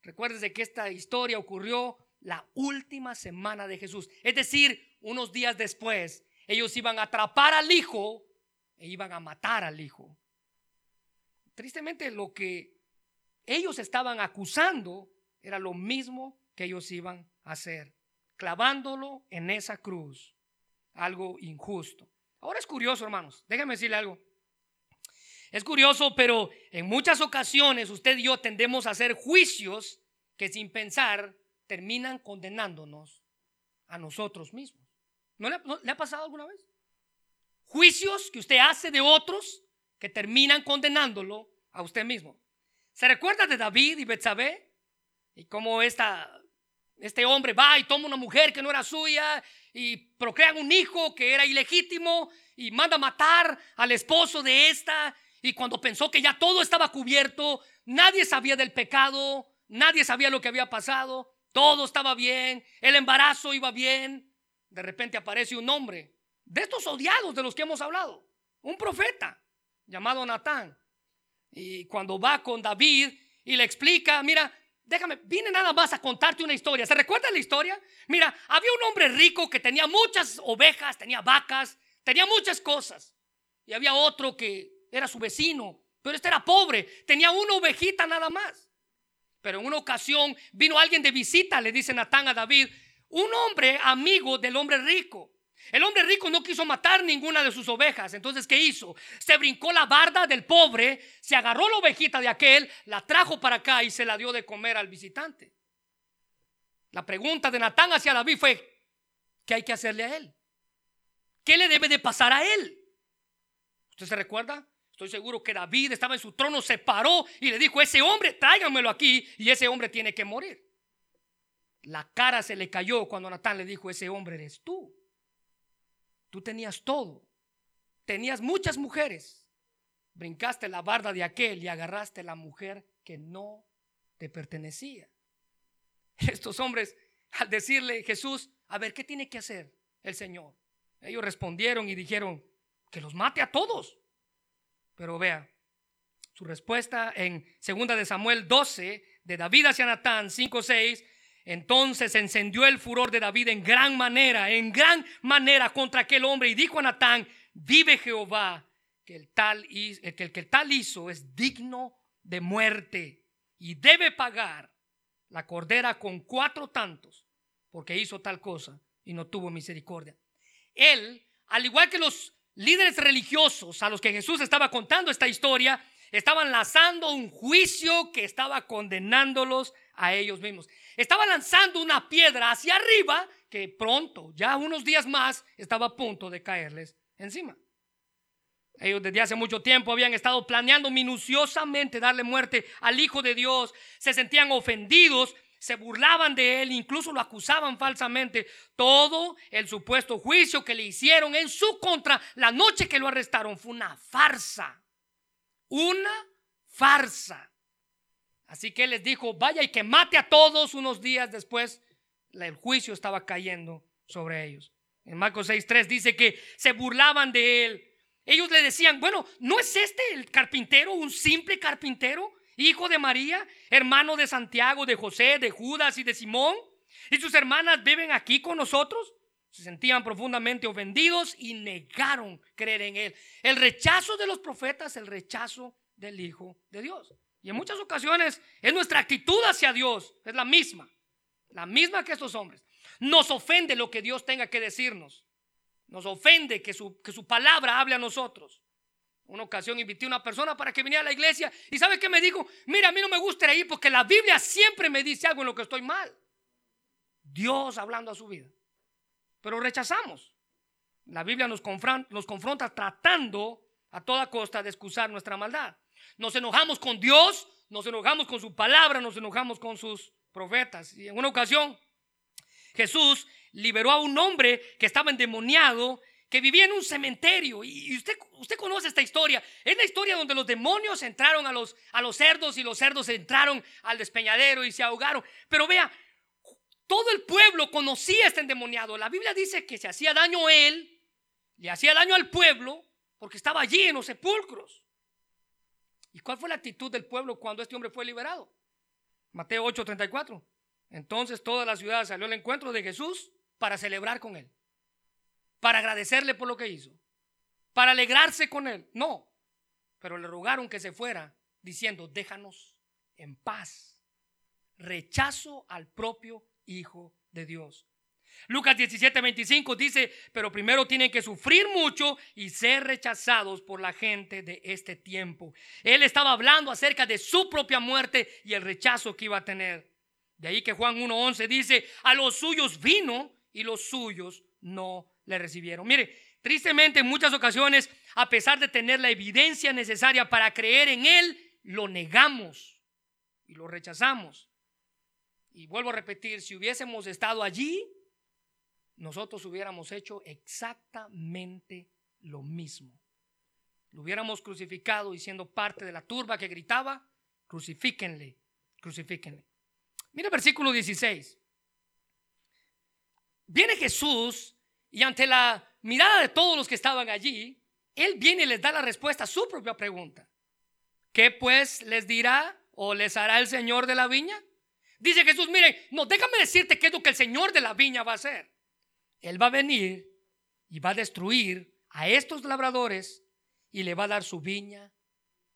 S1: Recuérdese que esta historia ocurrió la última semana de Jesús, es decir, unos días después. Ellos iban a atrapar al hijo e iban a matar al hijo. Tristemente, lo que ellos estaban acusando era lo mismo que ellos iban a hacer, clavándolo en esa cruz algo injusto. Ahora es curioso, hermanos, déjenme decirle algo. Es curioso, pero en muchas ocasiones usted y yo tendemos a hacer juicios que sin pensar terminan condenándonos a nosotros mismos. ¿No le, ha pasado alguna vez? Juicios que usted hace de otros que terminan condenándolo a usted mismo. ¿Se recuerda de David y Betsabé? Y cómo esta este hombre va y toma una mujer que no era suya y procrean un hijo que era ilegítimo y manda matar al esposo de esta. Y cuando pensó que ya todo estaba cubierto, nadie sabía del pecado, nadie sabía lo que había pasado, todo estaba bien, el embarazo iba bien. De repente aparece un hombre de estos odiados de los que hemos hablado, un profeta llamado Natán. Y cuando va con David y le explica, mira, déjame, vine nada más a contarte una historia. ¿Se recuerda la historia? Mira, había un hombre rico que tenía muchas ovejas, tenía vacas, tenía muchas cosas. Y había otro que era su vecino, pero este era pobre, tenía una ovejita nada más. Pero en una ocasión vino alguien de visita, le dice Natán a David, un hombre amigo del hombre rico. El hombre rico no quiso matar ninguna de sus ovejas. Entonces, ¿qué hizo? Se brincó la barda del pobre, se agarró la ovejita de aquel, la trajo para acá y se la dio de comer al visitante. La pregunta de Natán hacia David fue, ¿qué hay que hacerle a él? ¿Qué le debe de pasar a él? ¿Usted se recuerda? Estoy seguro que David estaba en su trono, se paró y le dijo, ese hombre, tráiganmelo aquí y ese hombre tiene que morir. La cara se le cayó cuando Natán le dijo, ese hombre eres tú. Tú tenías todo. Tenías muchas mujeres. Brincaste la barda de aquel y agarraste la mujer que no te pertenecía. Estos hombres, al decirle Jesús, a ver, ¿qué tiene que hacer el Señor? Ellos respondieron y dijeron, que los mate a todos. Pero vea, su respuesta en 2 de Samuel 12, de David hacia Natán 5, 6, entonces encendió el furor de David en gran manera, en gran manera contra aquel hombre y dijo a Natán, vive Jehová, que el tal, que el que tal hizo es digno de muerte y debe pagar la cordera con cuatro tantos, porque hizo tal cosa y no tuvo misericordia. Él, al igual que los líderes religiosos a los que Jesús estaba contando esta historia, estaban lanzando un juicio que estaba condenándolos a ellos mismos. Estaba lanzando una piedra hacia arriba que pronto, ya unos días más, estaba a punto de caerles encima. Ellos desde hace mucho tiempo habían estado planeando minuciosamente darle muerte al Hijo de Dios. Se sentían ofendidos, se burlaban de él, incluso lo acusaban falsamente. Todo el supuesto juicio que le hicieron en su contra la noche que lo arrestaron fue una farsa. Una farsa. Así que les dijo, vaya y que mate a todos unos días después. El juicio estaba cayendo sobre ellos. En Marcos 6.3 dice que se burlaban de él ellos le decían, bueno, ¿no es este el carpintero, un simple carpintero, hijo de María, hermano de Santiago, de José, de Judas y de Simón? ¿Y sus hermanas viven aquí con nosotros? Se sentían profundamente ofendidos y negaron creer en él. El rechazo de los profetas, el rechazo del Hijo de Dios. Y en muchas ocasiones es nuestra actitud hacia Dios, es la misma, la misma que estos hombres. Nos ofende lo que Dios tenga que decirnos. Nos ofende que su, que su palabra hable a nosotros. Una ocasión invité a una persona para que viniera a la iglesia y ¿sabe qué me dijo? Mira, a mí no me gusta ir porque la Biblia siempre me dice algo en lo que estoy mal. Dios hablando a su vida. Pero rechazamos. La Biblia nos confronta tratando a toda costa de excusar nuestra maldad. Nos enojamos con Dios, nos enojamos con su palabra, nos enojamos con sus profetas. Y en una ocasión Jesús liberó a un hombre que estaba endemoniado, que vivía en un cementerio. Y usted, usted conoce esta historia. Es la historia donde los demonios entraron a los, a los cerdos y los cerdos entraron al despeñadero y se ahogaron. Pero vea, todo el pueblo conocía este endemoniado. La Biblia dice que se hacía daño él, le hacía daño al pueblo, porque estaba allí en los sepulcros. ¿Y cuál fue la actitud del pueblo cuando este hombre fue liberado? Mateo 8:34. Entonces toda la ciudad salió al encuentro de Jesús para celebrar con él, para agradecerle por lo que hizo, para alegrarse con él. No, pero le rogaron que se fuera diciendo, déjanos en paz. Rechazo al propio Hijo de Dios. Lucas 17, 25 dice, pero primero tienen que sufrir mucho y ser rechazados por la gente de este tiempo. Él estaba hablando acerca de su propia muerte y el rechazo que iba a tener. De ahí que Juan 1.11 dice, a los suyos vino y los suyos no le recibieron. Mire, tristemente en muchas ocasiones, a pesar de tener la evidencia necesaria para creer en Él, lo negamos y lo rechazamos. Y vuelvo a repetir, si hubiésemos estado allí, nosotros hubiéramos hecho exactamente lo mismo. Lo hubiéramos crucificado y siendo parte de la turba que gritaba, crucifíquenle, crucifíquenle. Mira el versículo 16. Viene Jesús y ante la mirada de todos los que estaban allí, Él viene y les da la respuesta a su propia pregunta. ¿Qué pues les dirá o les hará el Señor de la viña? Dice Jesús, mire, no, déjame decirte qué es lo que el Señor de la viña va a hacer. Él va a venir y va a destruir a estos labradores y le va a dar su viña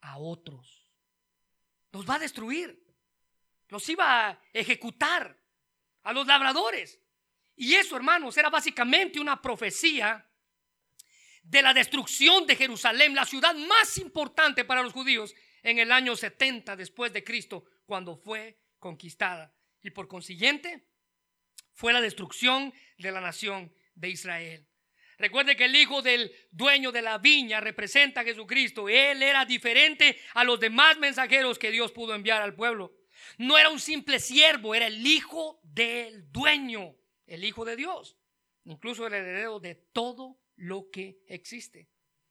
S1: a otros. Los va a destruir. Los iba a ejecutar a los labradores. Y eso, hermanos, era básicamente una profecía de la destrucción de Jerusalén, la ciudad más importante para los judíos en el año 70 después de Cristo, cuando fue conquistada. Y por consiguiente, fue la destrucción de la nación de Israel. Recuerde que el hijo del dueño de la viña representa a Jesucristo. Él era diferente a los demás mensajeros que Dios pudo enviar al pueblo. No era un simple siervo, era el hijo del dueño el Hijo de Dios, incluso el heredero de todo lo que existe.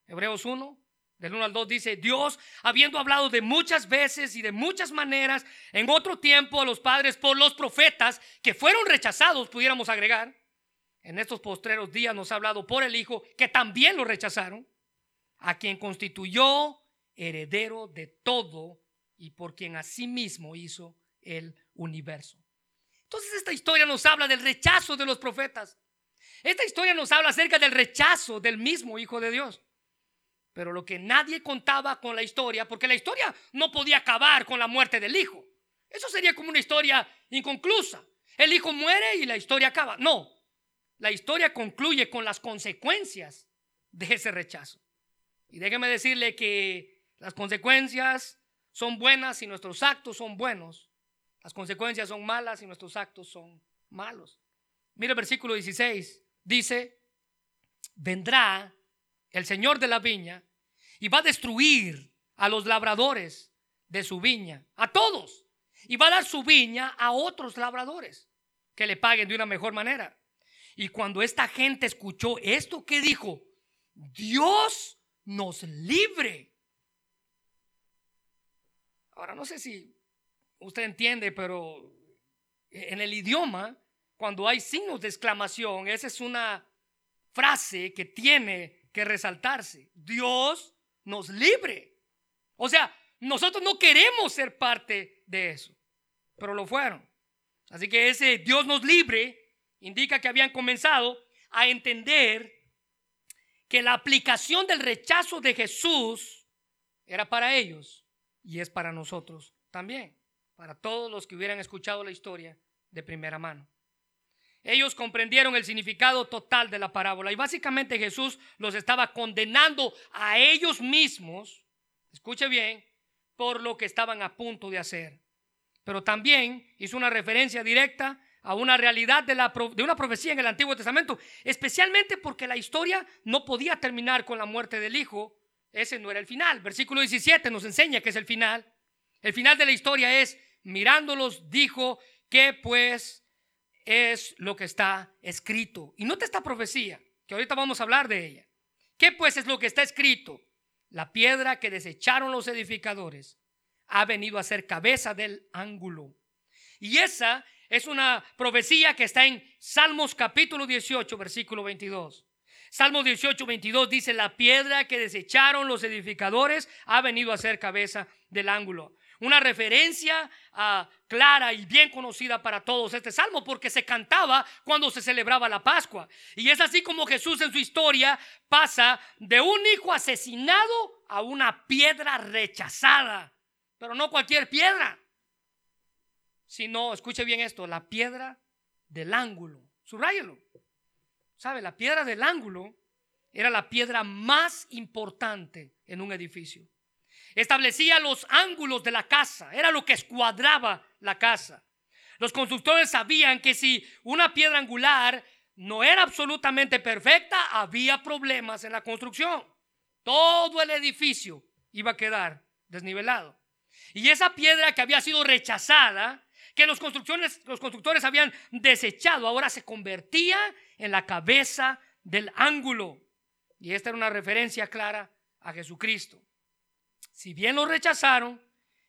S1: Hebreos 1, del 1 al 2 dice, Dios, habiendo hablado de muchas veces y de muchas maneras en otro tiempo a los padres por los profetas que fueron rechazados, pudiéramos agregar, en estos postreros días nos ha hablado por el Hijo que también lo rechazaron, a quien constituyó heredero de todo y por quien asimismo hizo el universo. Entonces esta historia nos habla del rechazo de los profetas. Esta historia nos habla acerca del rechazo del mismo Hijo de Dios. Pero lo que nadie contaba con la historia, porque la historia no podía acabar con la muerte del Hijo. Eso sería como una historia inconclusa. El hijo muere y la historia acaba. No, la historia concluye con las consecuencias de ese rechazo. Y déjeme decirle que las consecuencias son buenas y nuestros actos son buenos. Las consecuencias son malas y nuestros actos son malos. Mire el versículo 16. Dice, vendrá el Señor de la viña y va a destruir a los labradores de su viña, a todos, y va a dar su viña a otros labradores que le paguen de una mejor manera. Y cuando esta gente escuchó esto, ¿qué dijo? Dios nos libre. Ahora, no sé si usted entiende, pero en el idioma, cuando hay signos de exclamación, esa es una frase que tiene que resaltarse. Dios nos libre. O sea, nosotros no queremos ser parte de eso, pero lo fueron. Así que ese Dios nos libre indica que habían comenzado a entender que la aplicación del rechazo de Jesús era para ellos y es para nosotros también, para todos los que hubieran escuchado la historia de primera mano. Ellos comprendieron el significado total de la parábola y básicamente Jesús los estaba condenando a ellos mismos, escuche bien, por lo que estaban a punto de hacer. Pero también hizo una referencia directa a una realidad de, la, una profecía en el Antiguo Testamento, especialmente porque la historia no podía terminar con la muerte del Hijo. Ese no era el final. Versículo 17 nos enseña que es el final. El final de la historia es, mirándolos, dijo que pues es lo que está escrito. Y nota esta profecía, que ahorita vamos a hablar de ella. ¿Qué pues es lo que está escrito? La piedra que desecharon los edificadores ha venido a ser cabeza del ángulo. Y esa es una profecía que está en Salmos capítulo 18, versículo 22. Salmos 18, 22 dice, la piedra que desecharon los edificadores ha venido a ser cabeza del ángulo. Una referencia clara y bien conocida para todos este salmo porque se cantaba cuando se celebraba la Pascua. Y es así como Jesús en su historia pasa de un hijo asesinado a una piedra rechazada. Pero no cualquier piedra no, escuche bien esto, la piedra del ángulo. Subrayelo. ¿Sabe? La piedra del ángulo era la piedra más importante en un edificio. Establecía los ángulos de la casa, era lo que escuadraba la casa. Los constructores sabían que si una piedra angular no era absolutamente perfecta, había problemas en la construcción. Todo el edificio iba a quedar desnivelado. Y esa piedra que había sido rechazada que los, los constructores habían desechado, ahora se convertía en la cabeza del ángulo. Y esta era una referencia clara a Jesucristo. Si bien lo rechazaron,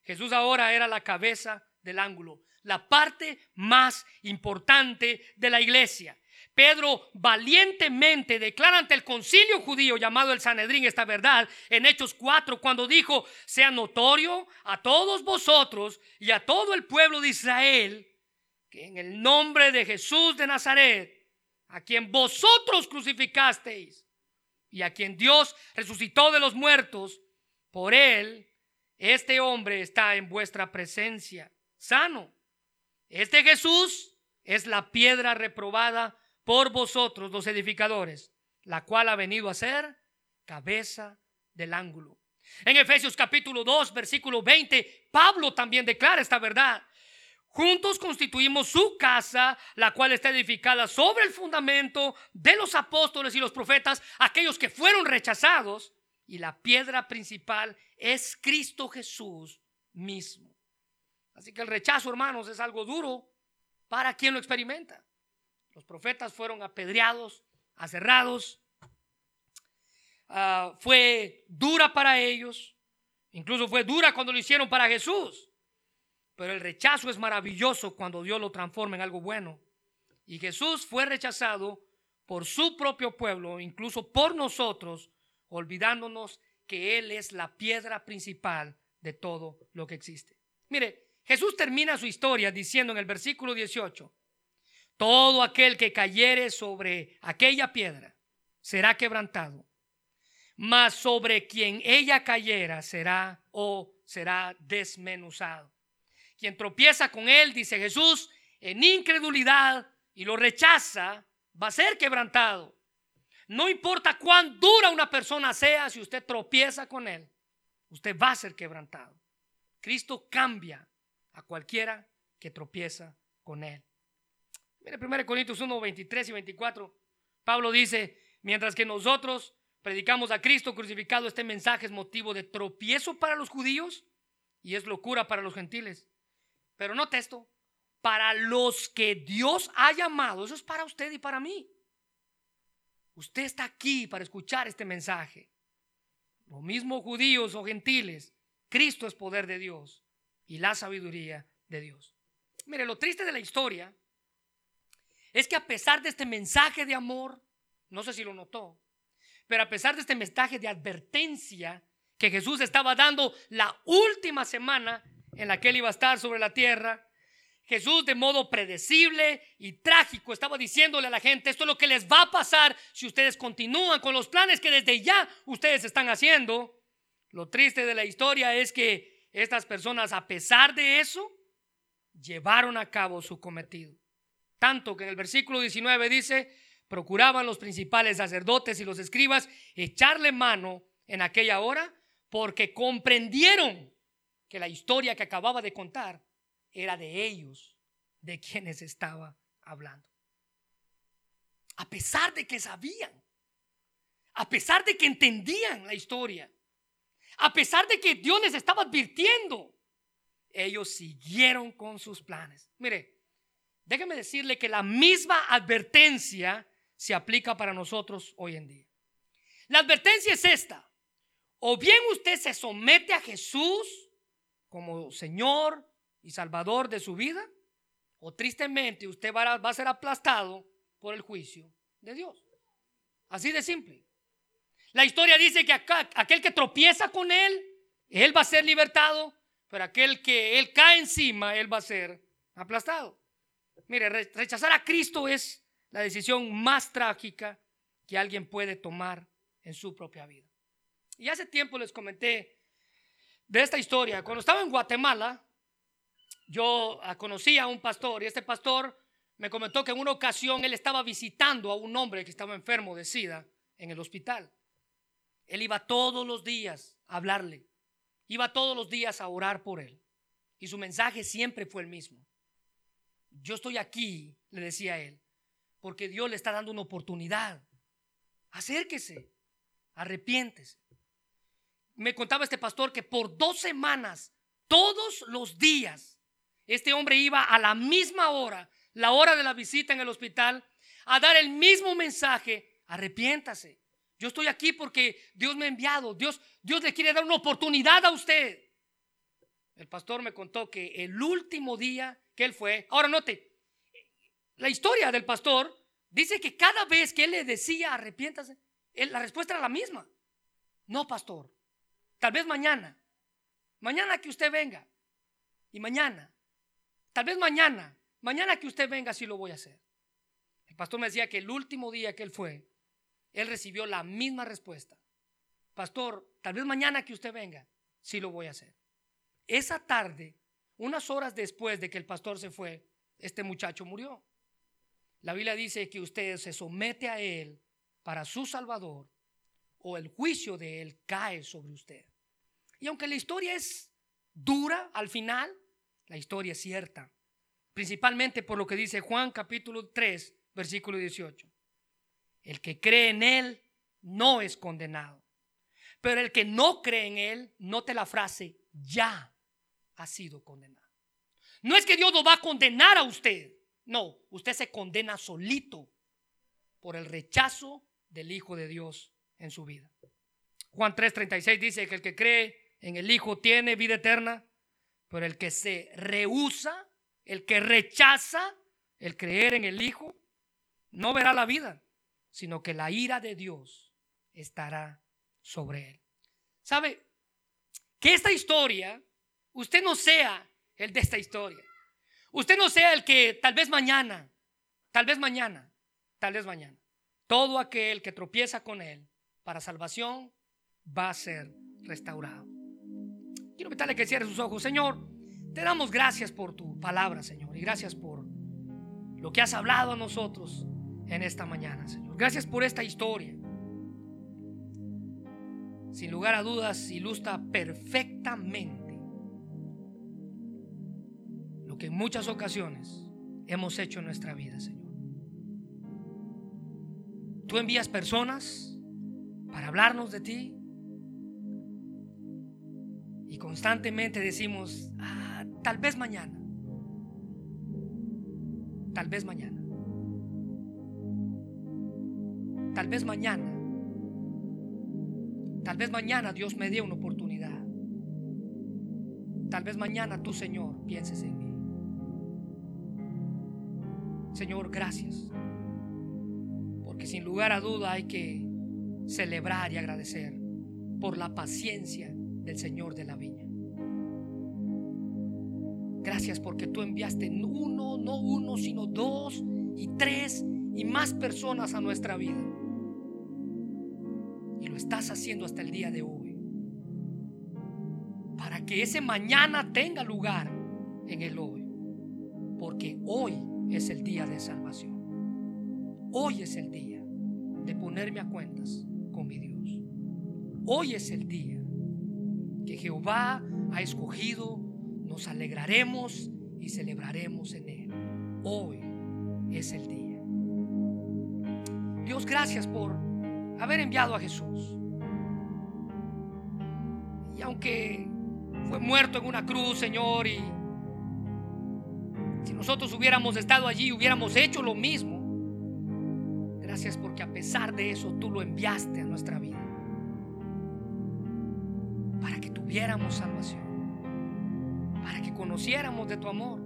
S1: Jesús ahora era la cabeza del ángulo, la parte más importante de la iglesia. Pedro valientemente declara ante el concilio judío llamado el Sanedrín esta verdad en Hechos 4 cuando dijo, sea notorio a todos vosotros y a todo el pueblo de Israel que en el nombre de Jesús de Nazaret, a quien vosotros crucificasteis y a quien Dios resucitó de los muertos, por él, este hombre está en vuestra presencia, sano. Este Jesús es la piedra reprobada por vosotros los edificadores, la cual ha venido a ser cabeza del ángulo. En Efesios capítulo 2, versículo 20, Pablo también declara esta verdad. Juntos constituimos su casa, la cual está edificada sobre el fundamento de los apóstoles y los profetas, aquellos que fueron rechazados, y la piedra principal es Cristo Jesús mismo. Así que el rechazo, hermanos, es algo duro para quien lo experimenta. Los profetas fueron apedreados, aserrados. Ah, fue dura para ellos. Incluso fue dura cuando lo hicieron para Jesús. Pero el rechazo es maravilloso cuando Dios lo transforma en algo bueno. Y Jesús fue rechazado por su propio pueblo, incluso por nosotros, olvidándonos que Él es la piedra principal de todo lo que existe. Mire, Jesús termina su historia diciendo en el versículo 18, todo aquel que cayere sobre aquella piedra será quebrantado, mas sobre quien ella cayera será o será desmenuzado. quien tropieza con él, dice Jesús, en incredulidad y lo rechaza, va a ser quebrantado. No importa cuán dura una persona sea, si usted tropieza con él, usted va a ser quebrantado. Cristo cambia a cualquiera que tropieza con él. Mire 1 Corintios 1, 23 y 24. Pablo dice, mientras que nosotros predicamos a Cristo crucificado, este mensaje es motivo de tropiezo para los judíos y es locura para los gentiles. Pero no esto, para los que Dios ha llamado, eso es para usted y para mí. Usted está aquí para escuchar este mensaje. Lo mismo judíos o gentiles, Cristo es poder de Dios y la sabiduría de Dios. Mire, lo triste de la historia es que a pesar de este mensaje de amor, no sé si lo notó, pero a pesar de este mensaje de advertencia que Jesús estaba dando la última semana en la que él iba a estar sobre la tierra, Jesús de modo predecible y trágico estaba diciéndole a la gente, esto es lo que les va a pasar si ustedes continúan con los planes que desde ya ustedes están haciendo. Lo triste de la historia es que estas personas, a pesar de eso, llevaron a cabo su cometido. Tanto que en el versículo 19 dice, procuraban los principales sacerdotes y los escribas echarle mano en aquella hora porque comprendieron que la historia que acababa de contar era de ellos, de quienes estaba hablando. A pesar de que sabían, a pesar de que entendían la historia, a pesar de que Dios les estaba advirtiendo, ellos siguieron con sus planes. Mire, déjeme decirle que la misma advertencia se aplica para nosotros hoy en día. La advertencia es esta. O bien usted se somete a Jesús como Señor y Salvador de su vida, o tristemente usted va a, ser aplastado por el juicio de Dios. Así de simple. La historia dice que aquel que tropieza con él, él va a ser libertado, pero aquel que él cae encima, él va a ser aplastado. Mire, rechazar a Cristo es la decisión más trágica que alguien puede tomar en su propia vida. Y hace tiempo les comenté de esta historia. Cuando estaba en Guatemala, yo ah, conocí a un pastor y este pastor me comentó que en una ocasión él estaba visitando a un hombre que estaba enfermo de SIDA en el hospital. Él iba todos los días a hablarle, iba todos los días a orar por él. Y su mensaje siempre fue el mismo. Yo estoy aquí, le decía él, porque Dios le está dando una oportunidad. Acérquese, arrepiéntese me contaba este pastor que por dos semanas, todos los días, este hombre iba a la misma hora, la hora de la visita en el hospital, a dar el mismo mensaje, arrepiéntase. Yo estoy aquí porque Dios me ha enviado, Dios, Dios le quiere dar una oportunidad a usted. El pastor me contó que el último día que él fue, ahora note, la historia del pastor dice que cada vez que él le decía arrepiéntase, la respuesta era la misma. No, pastor, Tal vez mañana. Mañana que usted venga. Y mañana. Tal vez mañana. Mañana que usted venga, sí lo voy a hacer. El pastor me decía que el último día que él fue, él recibió la misma respuesta. Pastor, tal vez mañana que usted venga, sí lo voy a hacer. Esa tarde, unas horas después de que el pastor se fue, este muchacho murió. La Biblia dice que usted se somete a él para su salvador o el juicio de él cae sobre usted. Y aunque la historia es dura al final, la historia es cierta. Principalmente por lo que dice Juan capítulo 3, versículo 18. El que cree en Él no es condenado. Pero el que no cree en Él, note la frase, ya ha sido condenado. No es que Dios lo va a condenar a usted. No, usted se condena solito por el rechazo del Hijo de Dios en su vida. Juan 3:36 dice que el que cree en el Hijo tiene vida eterna, pero el que se rehúsa, el que rechaza el creer en el Hijo, no verá la vida, sino que la ira de Dios estará sobre él. ¿Sabe? Que esta historia, usted no sea el de esta historia. Usted no sea el que tal vez mañana, tal vez mañana, tal vez mañana. Todo aquel que tropieza con él para salvación va a ser restaurado. Quiero invitarle que cierre sus ojos. Señor, Te damos gracias por tu palabra, Señor, y gracias por lo que has hablado a nosotros en esta mañana, Señor. Gracias por esta historia. Sin lugar a dudas, ilustra perfectamente lo que en muchas ocasiones hemos hecho en nuestra vida, Señor. Tú envías personas para hablarnos de ti y constantemente decimos, ah, tal vez mañana, tal vez mañana, tal vez mañana, tal vez mañana Dios me dé una oportunidad, tal vez mañana tú Señor pienses en mí. Señor, gracias. Porque sin lugar a duda hay que celebrar y agradecer por la paciencia del Señor de la viña. Gracias porque tú enviaste uno, no uno, sino dos y tres y más personas a nuestra vida. Y lo estás haciendo hasta el día de hoy. Para que ese mañana tenga lugar en el hoy. Porque hoy es el día de salvación. Hoy es el día de ponerme a cuentas con mi Dios. Hoy es el día que Jehová ha escogido, nos alegraremos y celebraremos en Él. Hoy es el día. Dios, gracias por haber enviado a Jesús. Y aunque fue muerto en una cruz, Señor, y si nosotros hubiéramos estado allí, hubiéramos hecho lo mismo. Gracias porque a pesar de eso tú lo enviaste a nuestra vida. Tuviéramos salvación. Para que conociéramos de tu amor.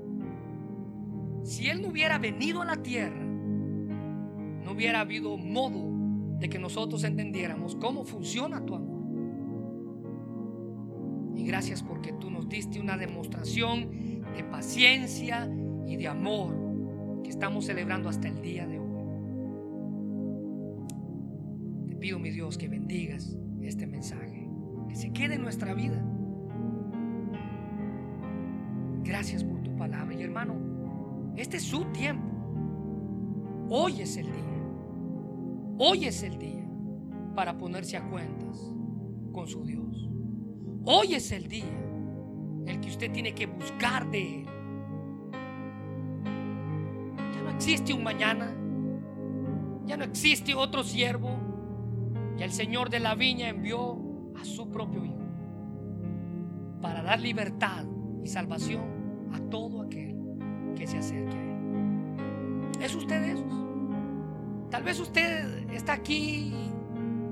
S1: Si Él no hubiera venido a la tierra, no hubiera habido modo de que nosotros entendiéramos cómo funciona tu amor. Y gracias porque tú nos diste una demostración de paciencia y de amor que estamos celebrando hasta el día de hoy. Te pido, mi Dios, que bendigas este mensaje, se quede en nuestra vida. Gracias por tu palabra. Y hermano, este es su tiempo. Hoy es el día. Hoy es el día para ponerse a cuentas con su Dios. Hoy es el día el que usted tiene que buscar de Él existe un mañana, ya no existe otro siervo. Y el Señor de la viña envió su propio Hijo para dar libertad y salvación a todo aquel que se acerque a Él. ¿Es usted? Tal vez usted está aquí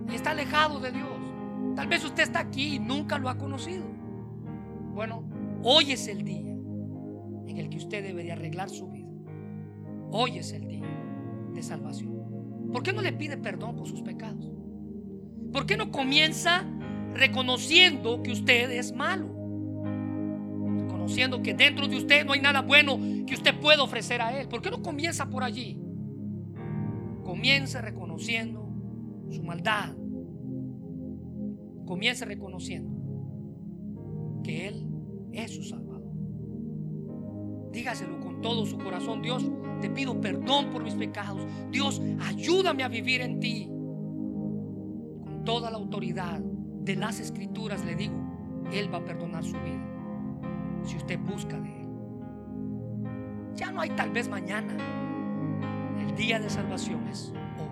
S1: y está alejado de Dios. Tal vez usted está aquí y nunca lo ha conocido. Bueno, hoy es el día en el que usted debería arreglar su vida. Hoy es el día de salvación. ¿Por qué no le pide perdón por sus pecados? ¿Por qué no comienza reconociendo que usted es malo? Reconociendo que dentro de usted no hay nada bueno que usted pueda ofrecer a Él. ¿Por qué no comienza por allí? Comienza reconociendo su maldad. Comienza reconociendo que Él es su Salvador. Dígaselo con todo su corazón. Dios, te pido perdón por mis pecados. Dios, ayúdame a vivir en ti. Con toda la autoridad de las escrituras le digo, Él va a perdonar su vida. Si usted busca de Él. Ya no hay tal vez mañana. El día de salvación es hoy.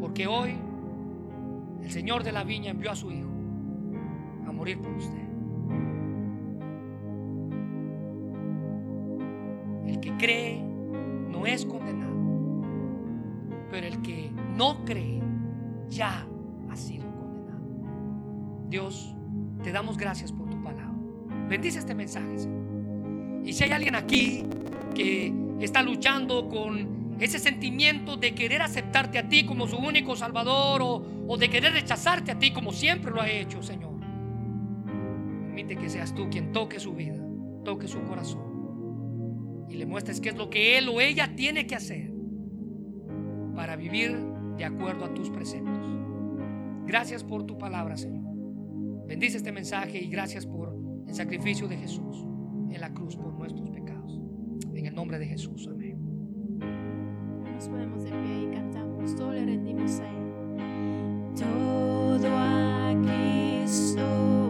S1: Porque hoy el Señor de la viña envió a su Hijo a morir por usted. cree no es condenado. Pero el que no cree gracias por tu palabra. Bendice este mensaje, Y si hay alguien aquí que está luchando con ese sentimiento de querer aceptarte a ti como su único salvador o, o de querer rechazarte a ti como siempre lo ha hecho, Señor. Permite que seas tú quien toque su vida, toque su corazón y le muestres qué es lo que él o ella tiene que hacer para vivir de acuerdo a tus preceptos. Gracias por tu palabra, Señor. Bendice este mensaje y gracias por el sacrificio de Jesús en la cruz por nuestros pecados. En el nombre de Jesús, amén.
S2: Nos ponemos de pie y cantamos, todo le rendimos a Él. Todo a Cristo.